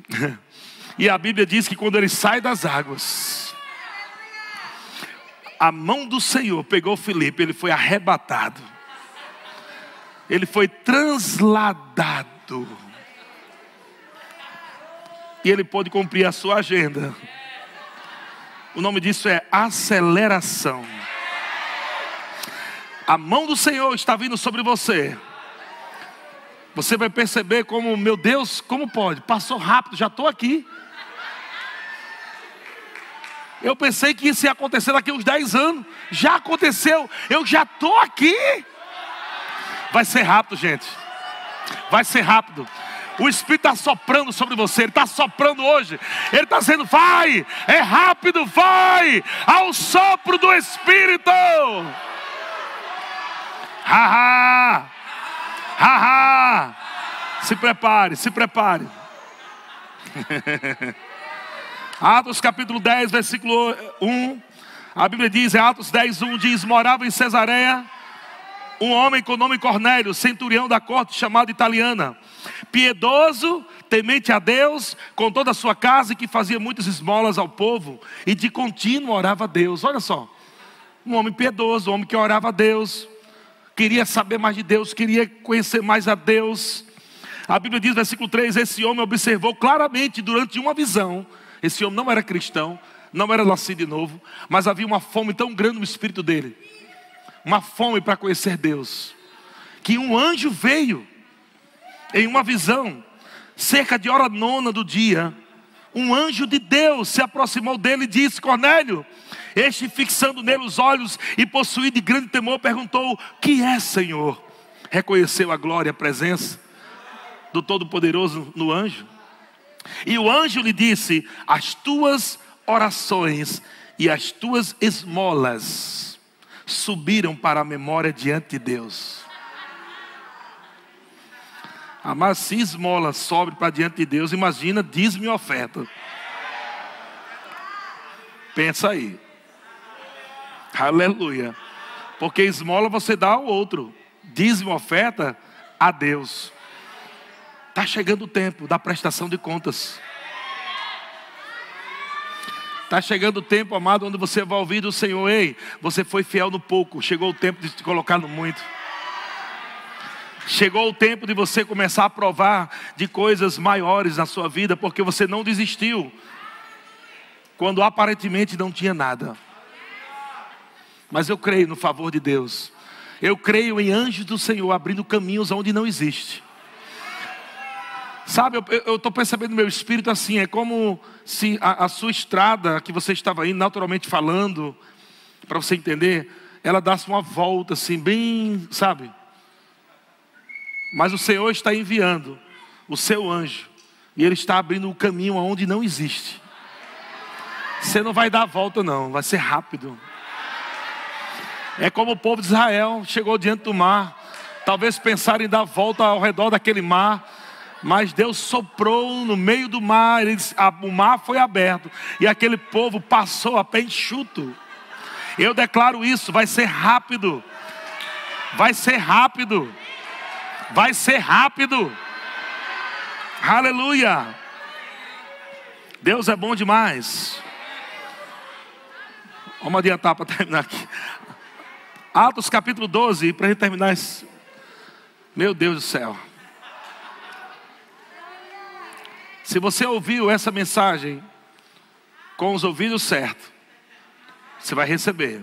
E a Bíblia diz que quando ele sai das águas, a mão do Senhor pegou Felipe, ele foi arrebatado ele foi transladado. E ele pôde cumprir a sua agenda. O nome disso é aceleração. A mão do Senhor está vindo sobre você. Você vai perceber como, meu Deus, como pode? Passou rápido, já estou aqui. Eu pensei que isso ia acontecer daqui uns 10 anos. Já aconteceu. Eu já estou aqui. Vai ser rápido, gente. Vai ser rápido. O Espírito está soprando sobre você, Ele está soprando hoje. Ele está dizendo: vai, é rápido, vai, ao sopro do Espírito. Haha, haha. Se prepare, se prepare. Atos capítulo 10, versículo 1. A Bíblia diz, é Atos 10, 1 diz: Morava em Cesareia um homem com nome Cornélio, centurião da corte chamado italiana, piedoso, temente a Deus, com toda a sua casa e que fazia muitas esmolas ao povo e de contínuo orava a Deus. Olha só, um homem piedoso, um homem que orava a Deus, queria saber mais de Deus, queria conhecer mais a Deus. A Bíblia diz, versículo 3: Esse homem observou claramente durante uma visão esse homem não era cristão, não era nascido de novo, mas havia uma fome tão grande no espírito dele uma fome para conhecer Deus. Que um anjo veio em uma visão, cerca de hora nona do dia. Um anjo de Deus se aproximou dele e disse: Cornélio, este fixando nele os olhos e possuído de grande temor, perguntou: Que é, Senhor? Reconheceu a glória a presença do Todo-Poderoso no anjo. E o anjo lhe disse: As tuas orações e as tuas esmolas subiram para a memória diante de Deus. Mas se esmola sobe para diante de Deus, imagina, diz-me oferta. Pensa aí. Aleluia. Porque esmola você dá ao outro, diz-me oferta a Deus. Está chegando o tempo da prestação de contas. Está chegando o tempo, amado, onde você vai ouvir do Senhor: Ei, você foi fiel no pouco, chegou o tempo de te colocar no muito. Chegou o tempo de você começar a provar de coisas maiores na sua vida, porque você não desistiu quando aparentemente não tinha nada. Mas eu creio no favor de Deus. Eu creio em anjos do Senhor abrindo caminhos onde não existe. Sabe, eu estou percebendo no meu espírito assim, é como se a, a, sua estrada que você estava indo, naturalmente falando, para você entender, ela desse uma volta assim, bem, sabe? Mas o Senhor está enviando o seu anjo, e ele está abrindo o um caminho aonde não existe. Você não vai dar a volta, não, vai ser rápido. É como o povo de Israel chegou diante do mar, talvez pensaram em dar a volta ao redor daquele mar mas Deus soprou no meio do mar, o mar foi aberto e aquele povo passou a pé enxuto. Eu declaro isso, vai ser rápido. Vai ser rápido. Vai ser rápido. Aleluia. Deus é bom demais. Vamos adiantar para terminar aqui. Atos capítulo 12, para a gente terminar esse. Meu Deus do céu. Se você ouviu essa mensagem com os ouvidos certos, você vai receber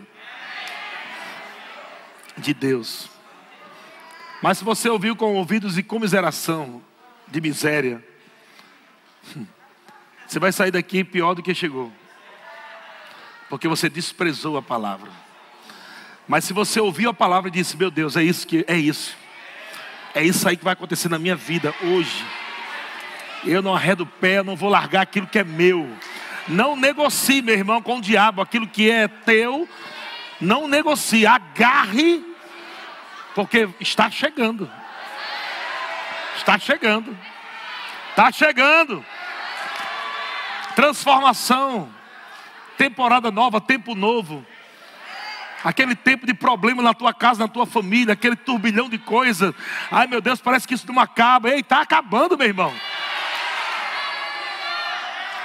de Deus. Mas se você ouviu com ouvidos de comiseração, de miséria, você vai sair daqui pior do que chegou. Porque você desprezou a palavra. Mas se você ouviu a palavra e disse: "Meu Deus, é isso que é isso. É isso aí que vai acontecer na minha vida hoje." Eu não arredo o pé, não vou largar aquilo que é meu. Não negocie, meu irmão, com o diabo aquilo que é teu. Não negocie, agarre, porque está chegando. Está chegando. Está chegando. Transformação. Temporada nova, tempo novo. Aquele tempo de problema na tua casa, na tua família, aquele turbilhão de coisas. Ai meu Deus, parece que isso não acaba. Ei, está acabando, meu irmão.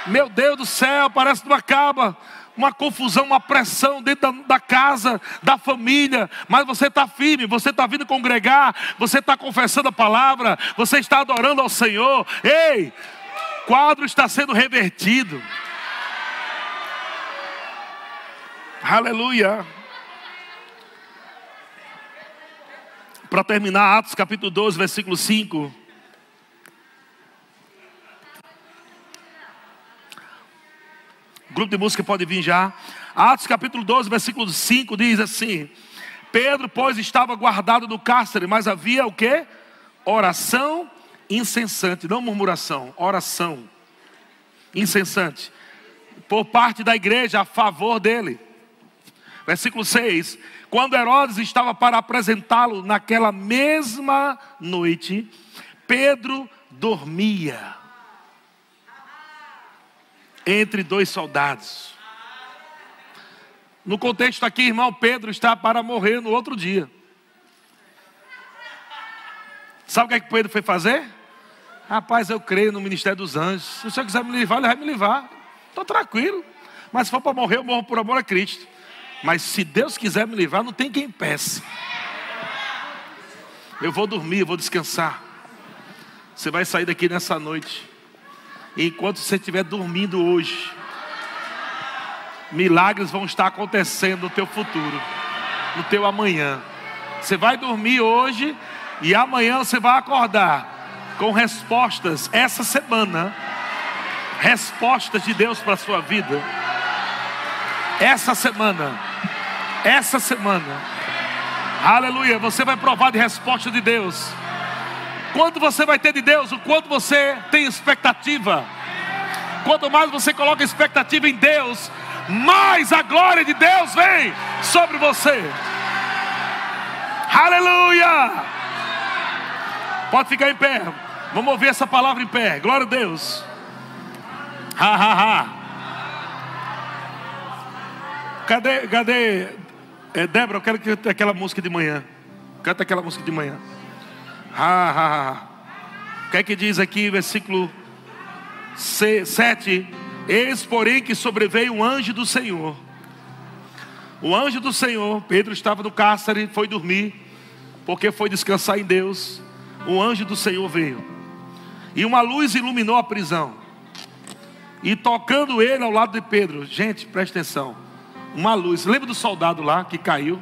Meu Deus do céu, parece que não acaba. Uma confusão, uma pressão dentro da, da casa, da família, mas você está firme, você está vindo congregar, você está confessando a palavra, você está adorando ao Senhor. Ei, quadro está sendo revertido. Aleluia. Para terminar, Atos capítulo 12, versículo 5. Grupo de música pode vir já. Atos capítulo 12, versículo 5 diz assim: Pedro, pois, estava guardado no cárcere, mas havia o que? Oração incessante, não murmuração, oração incessante, por parte da igreja a favor dele. Versículo 6: Quando Herodes estava para apresentá-lo naquela mesma noite, Pedro dormia entre dois soldados. No contexto aqui, irmão, Pedro está para morrer no outro dia. Sabe o que, é que Pedro foi fazer? Rapaz, eu creio no ministério dos anjos. Se o senhor quiser me livrar, ele vai me livrar. Estou tranquilo. Mas se for para morrer, eu morro por amor a Cristo. Mas se Deus quiser me livrar, não tem quem peça. Eu vou dormir, eu vou descansar. Você vai sair daqui nessa noite. Enquanto você estiver dormindo hoje, milagres vão estar acontecendo no teu futuro, no teu amanhã. Você vai dormir hoje e amanhã você vai acordar com respostas essa semana. Respostas de Deus para a sua vida. Essa semana essa semana. Aleluia, você vai provar de resposta de Deus. Quanto você vai ter de Deus, o quanto você tem expectativa. Quanto mais você coloca expectativa em Deus, mais a glória de Deus vem sobre você. Aleluia! Pode ficar em pé. Vamos ouvir essa palavra em pé. Glória a Deus. Ha, ha, ha. Cadê, cadê é, Débora, eu quero que aquela música de manhã. Canta aquela música de manhã. Ha, ha, ha. O que é que diz aqui, versículo 7? Eis, porém, que sobreveio um anjo do Senhor. O anjo do Senhor, Pedro estava no cárcere, foi dormir, porque foi descansar em Deus. O anjo do Senhor veio, e uma luz iluminou a prisão, e tocando ele ao lado de Pedro, gente, presta atenção uma luz. Lembra do soldado lá que caiu?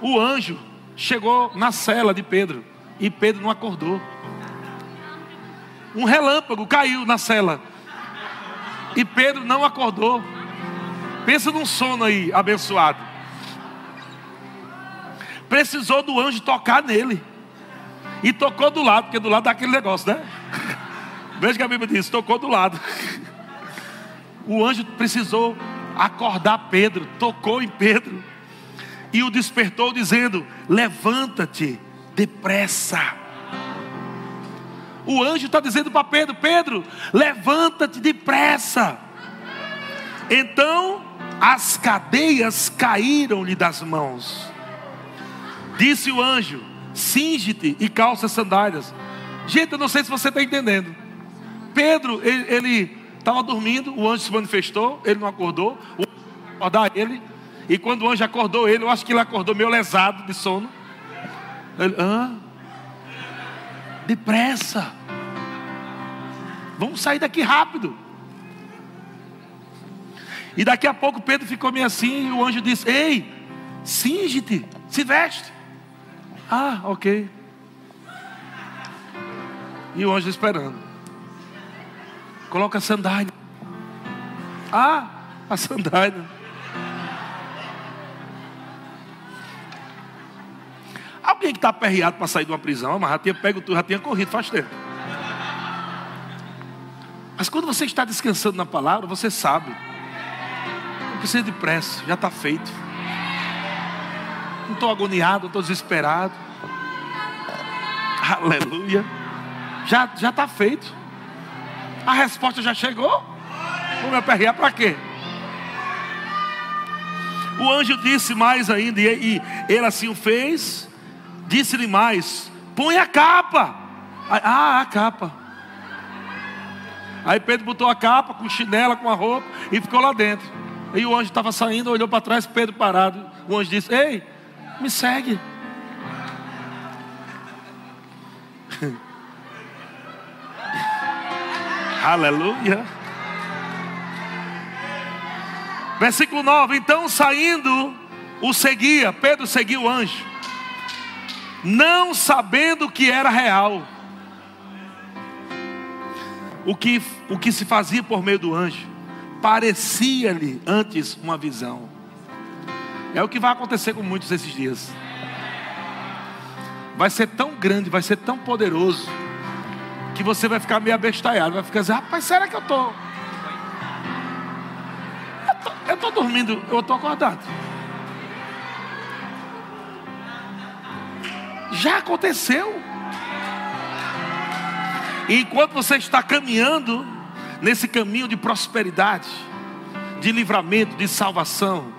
O anjo chegou na cela de Pedro e Pedro não acordou. Um relâmpago caiu na cela e Pedro não acordou. Pensa num sono aí, abençoado. Precisou do anjo tocar nele. E tocou do lado, porque do lado dá aquele negócio, né? Veja que a Bíblia diz: tocou do lado. O anjo precisou acordar Pedro, tocou em Pedro e o despertou, dizendo: Levanta-te depressa. O anjo está dizendo para Pedro: Pedro, levanta-te depressa. Então as cadeias caíram-lhe das mãos. Disse o anjo: Singe-te e calça sandálias. Gente, eu não sei se você está entendendo. Pedro, ele, ele Estava dormindo, o anjo se manifestou, ele não acordou, o anjo acordar ele. E quando o anjo acordou ele, eu acho que ele acordou meio lesado de sono. Ele, ah, depressa. Vamos sair daqui rápido. E daqui a pouco Pedro ficou meio assim e o anjo disse: Ei, singe-te, se veste. Ah, ok. E o anjo esperando. Coloca a sandália. Ah, a sandália. Está aperreado para sair de uma prisão, mas já tinha pego tudo, já tinha corrido faz tempo. Mas quando você está descansando na palavra, você sabe. Não precisa de pressa, já está feito. Não estou agoniado, não estou desesperado. Aleluia. Já está feito. A resposta já chegou? Vou me aperrear para quê? O anjo disse mais ainda, e, ele assim o fez. Disse-lhe mais: põe a capa. Ah, a capa. Aí Pedro botou a capa com chinela, com a roupa e ficou lá dentro. E o anjo estava saindo, olhou para trás, Pedro parado. O anjo disse: Ei, me segue. Aleluia. Versículo 9: Então saindo, o seguia, Pedro seguia o anjo, não sabendo que era real, o que, o que se fazia por meio do anjo, parecia-lhe antes uma visão. É o que vai acontecer com muitos esses dias. Vai ser tão grande, vai ser tão poderoso, que você vai ficar meio abestalhado, vai ficar assim, rapaz, será que eu estou? Eu estou dormindo, eu estou acordado. Já aconteceu. E enquanto você está caminhando nesse caminho de prosperidade, de livramento, de salvação,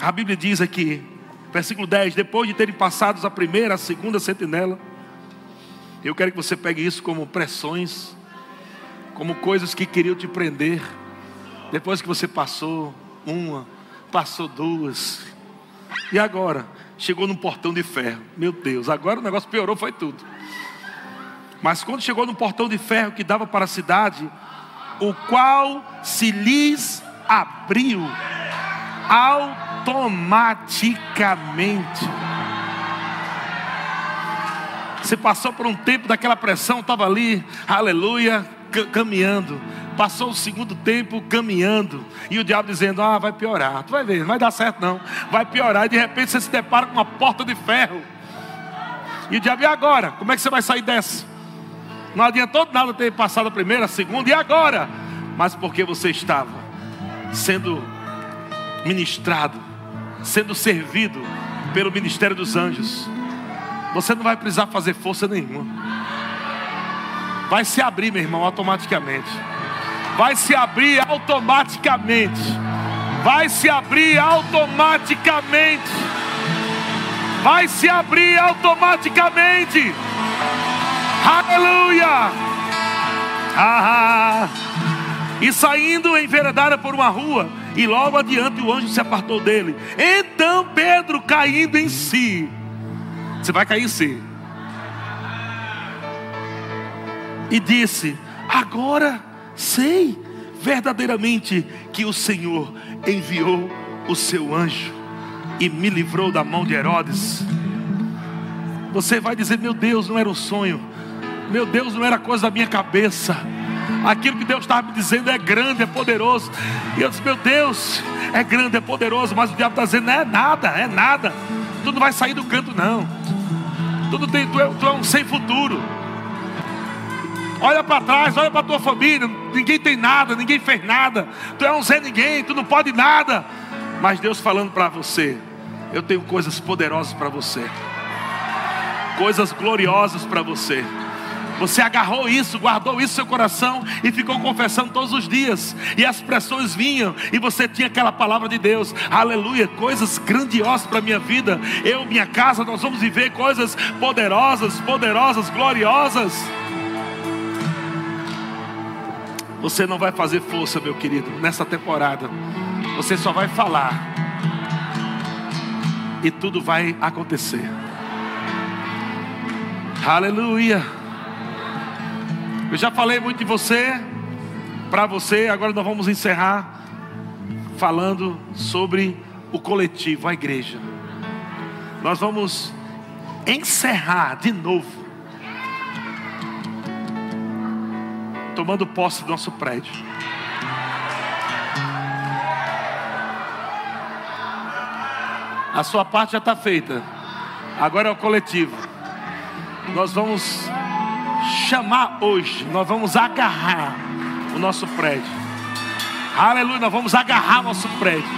a Bíblia diz aqui, versículo 10: depois de terem passado a primeira, a segunda sentinela, eu quero que você pegue isso como pressões, como coisas que queriam te prender. Depois que você passou uma, passou duas, e agora chegou num portão de ferro. Meu Deus, agora o negócio piorou, foi tudo. Mas quando chegou no portão de ferro que dava para a cidade, o qual se lhes abriu automaticamente. Você passou por um tempo daquela pressão, estava ali, aleluia, caminhando. Passou o segundo tempo caminhando. E o diabo dizendo: Ah, vai piorar. Tu vai ver, não vai dar certo não. Vai piorar. E de repente você se depara com uma porta de ferro. E o diabo, e agora? Como é que você vai sair dessa? Não adiantou nada ter passado a primeira, a segunda, e agora? Mas porque você estava sendo ministrado, sendo servido pelo ministério dos anjos. Você não vai precisar fazer força nenhuma. Vai se abrir, meu irmão, automaticamente. Vai se abrir automaticamente. Vai se abrir automaticamente. Vai se abrir automaticamente. Aleluia! Ah, e saindo enveredada por uma rua, e logo adiante o anjo se apartou dele. Então Pedro, caindo em si, você vai cair sim. E disse: Agora sei verdadeiramente que o Senhor enviou o seu anjo e me livrou da mão de Herodes. Você vai dizer: Meu Deus, não era um sonho. Meu Deus, não era coisa da minha cabeça. Aquilo que Deus estava me dizendo é grande, é poderoso. E eu disse: Meu Deus, é grande, é poderoso. Mas o diabo está dizendo: Não é nada, é nada. Tu não vai sair do canto, não. Tudo tem, tu, é, tu é um sem futuro. Olha para trás, olha para tua família. Ninguém tem nada, ninguém fez nada. Tu é um Zé Ninguém, tu não pode nada. Mas Deus falando para você: Eu tenho coisas poderosas para você, coisas gloriosas para você. Você agarrou isso, guardou isso no seu coração e ficou confessando todos os dias. E as pressões vinham e você tinha aquela palavra de Deus. Aleluia, coisas grandiosas para a minha vida. Eu, minha casa, nós vamos viver coisas poderosas, poderosas, gloriosas. Você não vai fazer força, meu querido, nessa temporada. Você só vai falar. E tudo vai acontecer. Aleluia. Eu já falei muito de você, para você, agora nós vamos encerrar falando sobre o coletivo, a igreja. Nós vamos encerrar de novo, tomando posse do nosso prédio. A sua parte já está feita, agora é o coletivo. Nós vamos chamar hoje, nós vamos agarrar o nosso prédio. Aleluia, nós vamos agarrar nosso prédio.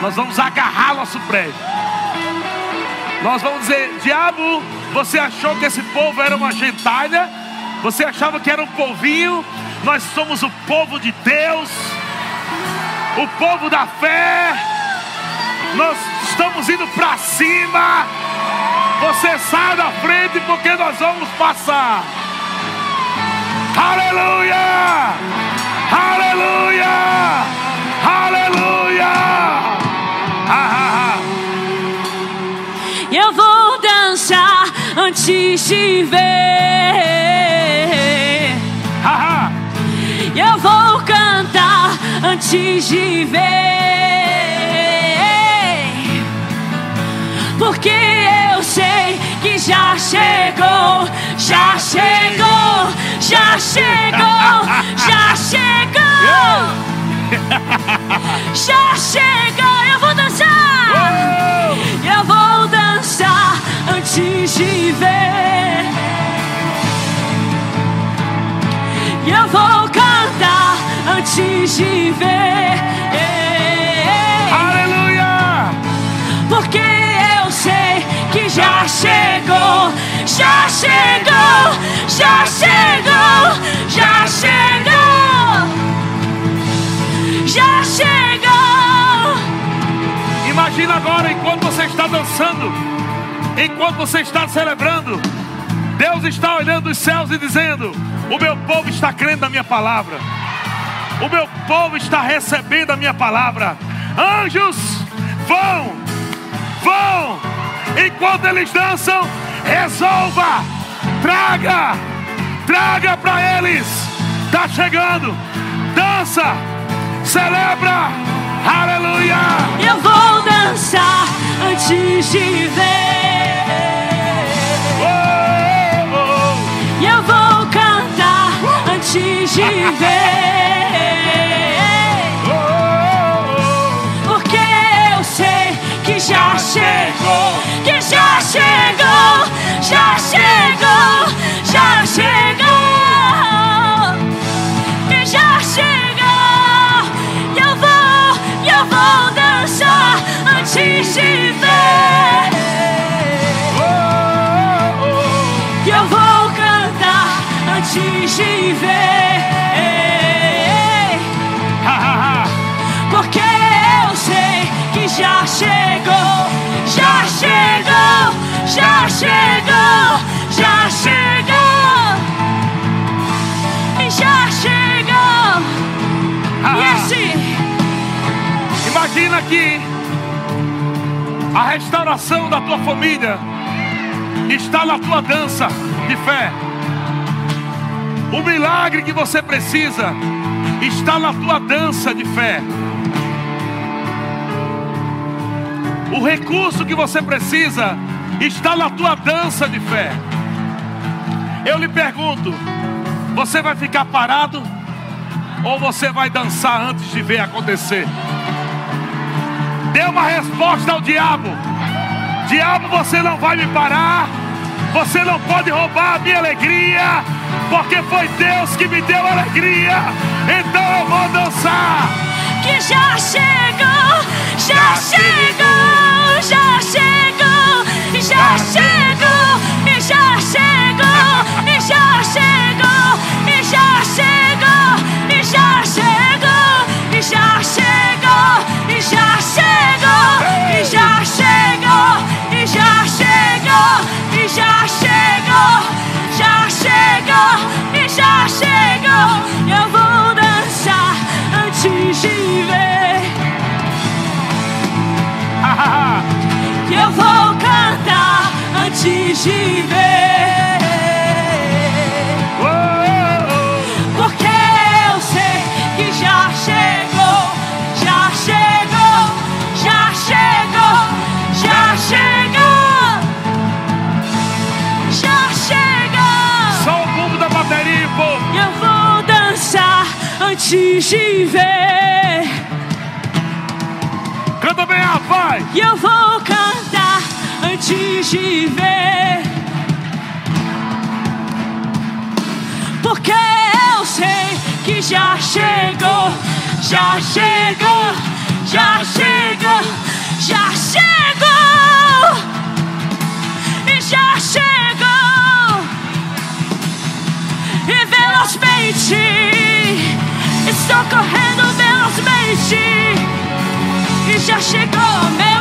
Nós vamos agarrar nosso prédio. Nós vamos dizer: diabo, você achou que esse povo era uma gentalha? Você achava que era um povinho? Nós somos o povo de Deus, o povo da fé. Nós estamos indo para cima. Você sai da frente porque nós vamos passar. Aleluia! Aleluia! Aleluia! Eu vou dançar antes de ver. Eu vou cantar antes de ver. Porque eu sei que já chegou, já chegou, já chegou, já chegou. Já de ver. Aleluia! Porque eu sei que já chegou, já chegou, já chegou, já chegou, já chegou. Imagina agora, enquanto você está dançando, enquanto você está celebrando, Deus está olhando os céus e dizendo: O meu povo está crendo na minha palavra, o meu povo está recebendo a minha palavra. Anjos, vão, vão, enquanto eles dançam, resolva, traga, traga para eles. Está chegando, dança, celebra, aleluia. Eu vou dançar antes de ver. Oh, oh, E eu vou cantar antes de ver. Chegou, já chegou, já chegou, que já chegou. E eu vou, e eu vou dançar antes de ver. E eu vou cantar antes de ver. Porque eu sei que já chegou, chegou, já chegou, já chegou. E assim, Imagina que a restauração da tua família está na tua dança de fé. O milagre que você precisa está na tua dança de fé. O recurso que você precisa está na tua dança de fé. Eu lhe pergunto: você vai ficar parado ou você vai dançar antes de ver acontecer? Dê uma resposta ao diabo. Diabo, você não vai me parar. Você não pode roubar a minha alegria, porque foi Deus que me deu alegria. Então eu vou dançar. que já chegou, já chegou, já chegou, já chegou, e já chegou, e já chegou, e já chegou, e já chegou, e já chegou, e já chegou, e já chegou, antes de ver. Oh, oh, Porque eu sei que já chegou, já chegou, já chegou, já chegou, já chegou. Só o bumbo da bateria, povo. E eu vou dançar antes de ver. Canta bem, rapaz. E eu vou cantar antes de ver. Porque eu sei que já chegou, já chegou, já chegou, já chegou. E já chegou. E velozmente estou correndo velozmente. E já chegou meu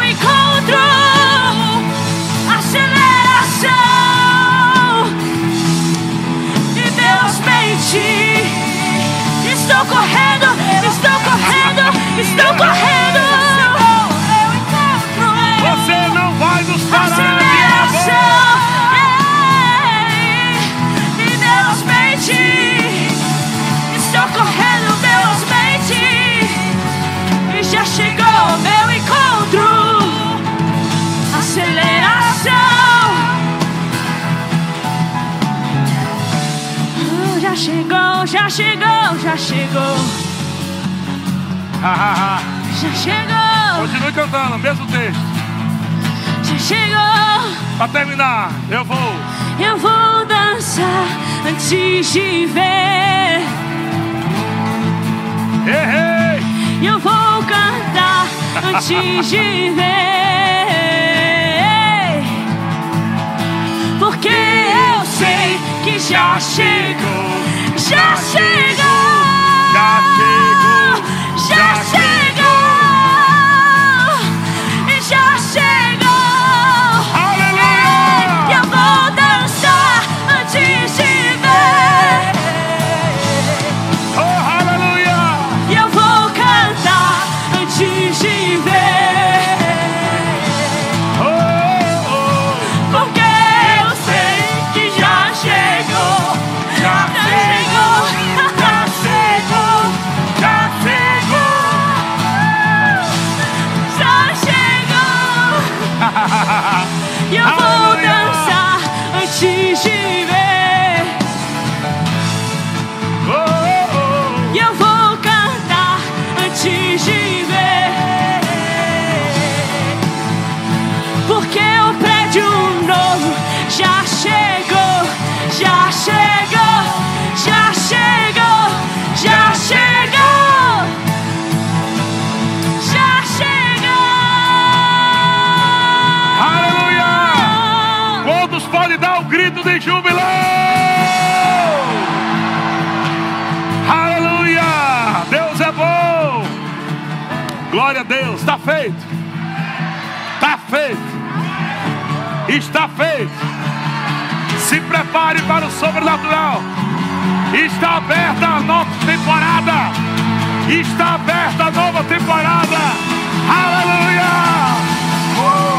já chegou, já chegou, já chegou, Continue cantando, mesmo texto. já chegou. Para terminar, eu vou. Eu vou dançar antes de ver. Errei! Eu vou cantar antes de ver. Porque eu sei que já chegou, 这是个 feito! Está feito! Está feito! Se prepare para o sobrenatural! Está aberta a nova temporada! Está aberta a nova temporada! Aleluia! Uh!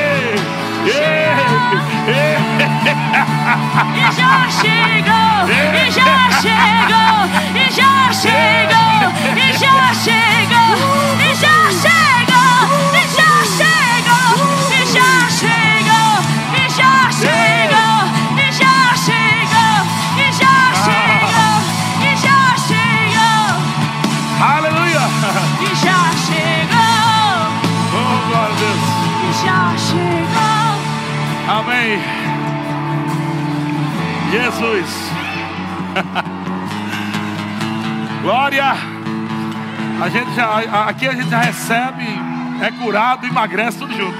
E já chegou, e já chegou, e já chegou, e já chegou, e já chegou, Jesus. Glória. A gente já, aqui a gente já recebe, é curado, emagrece tudo junto.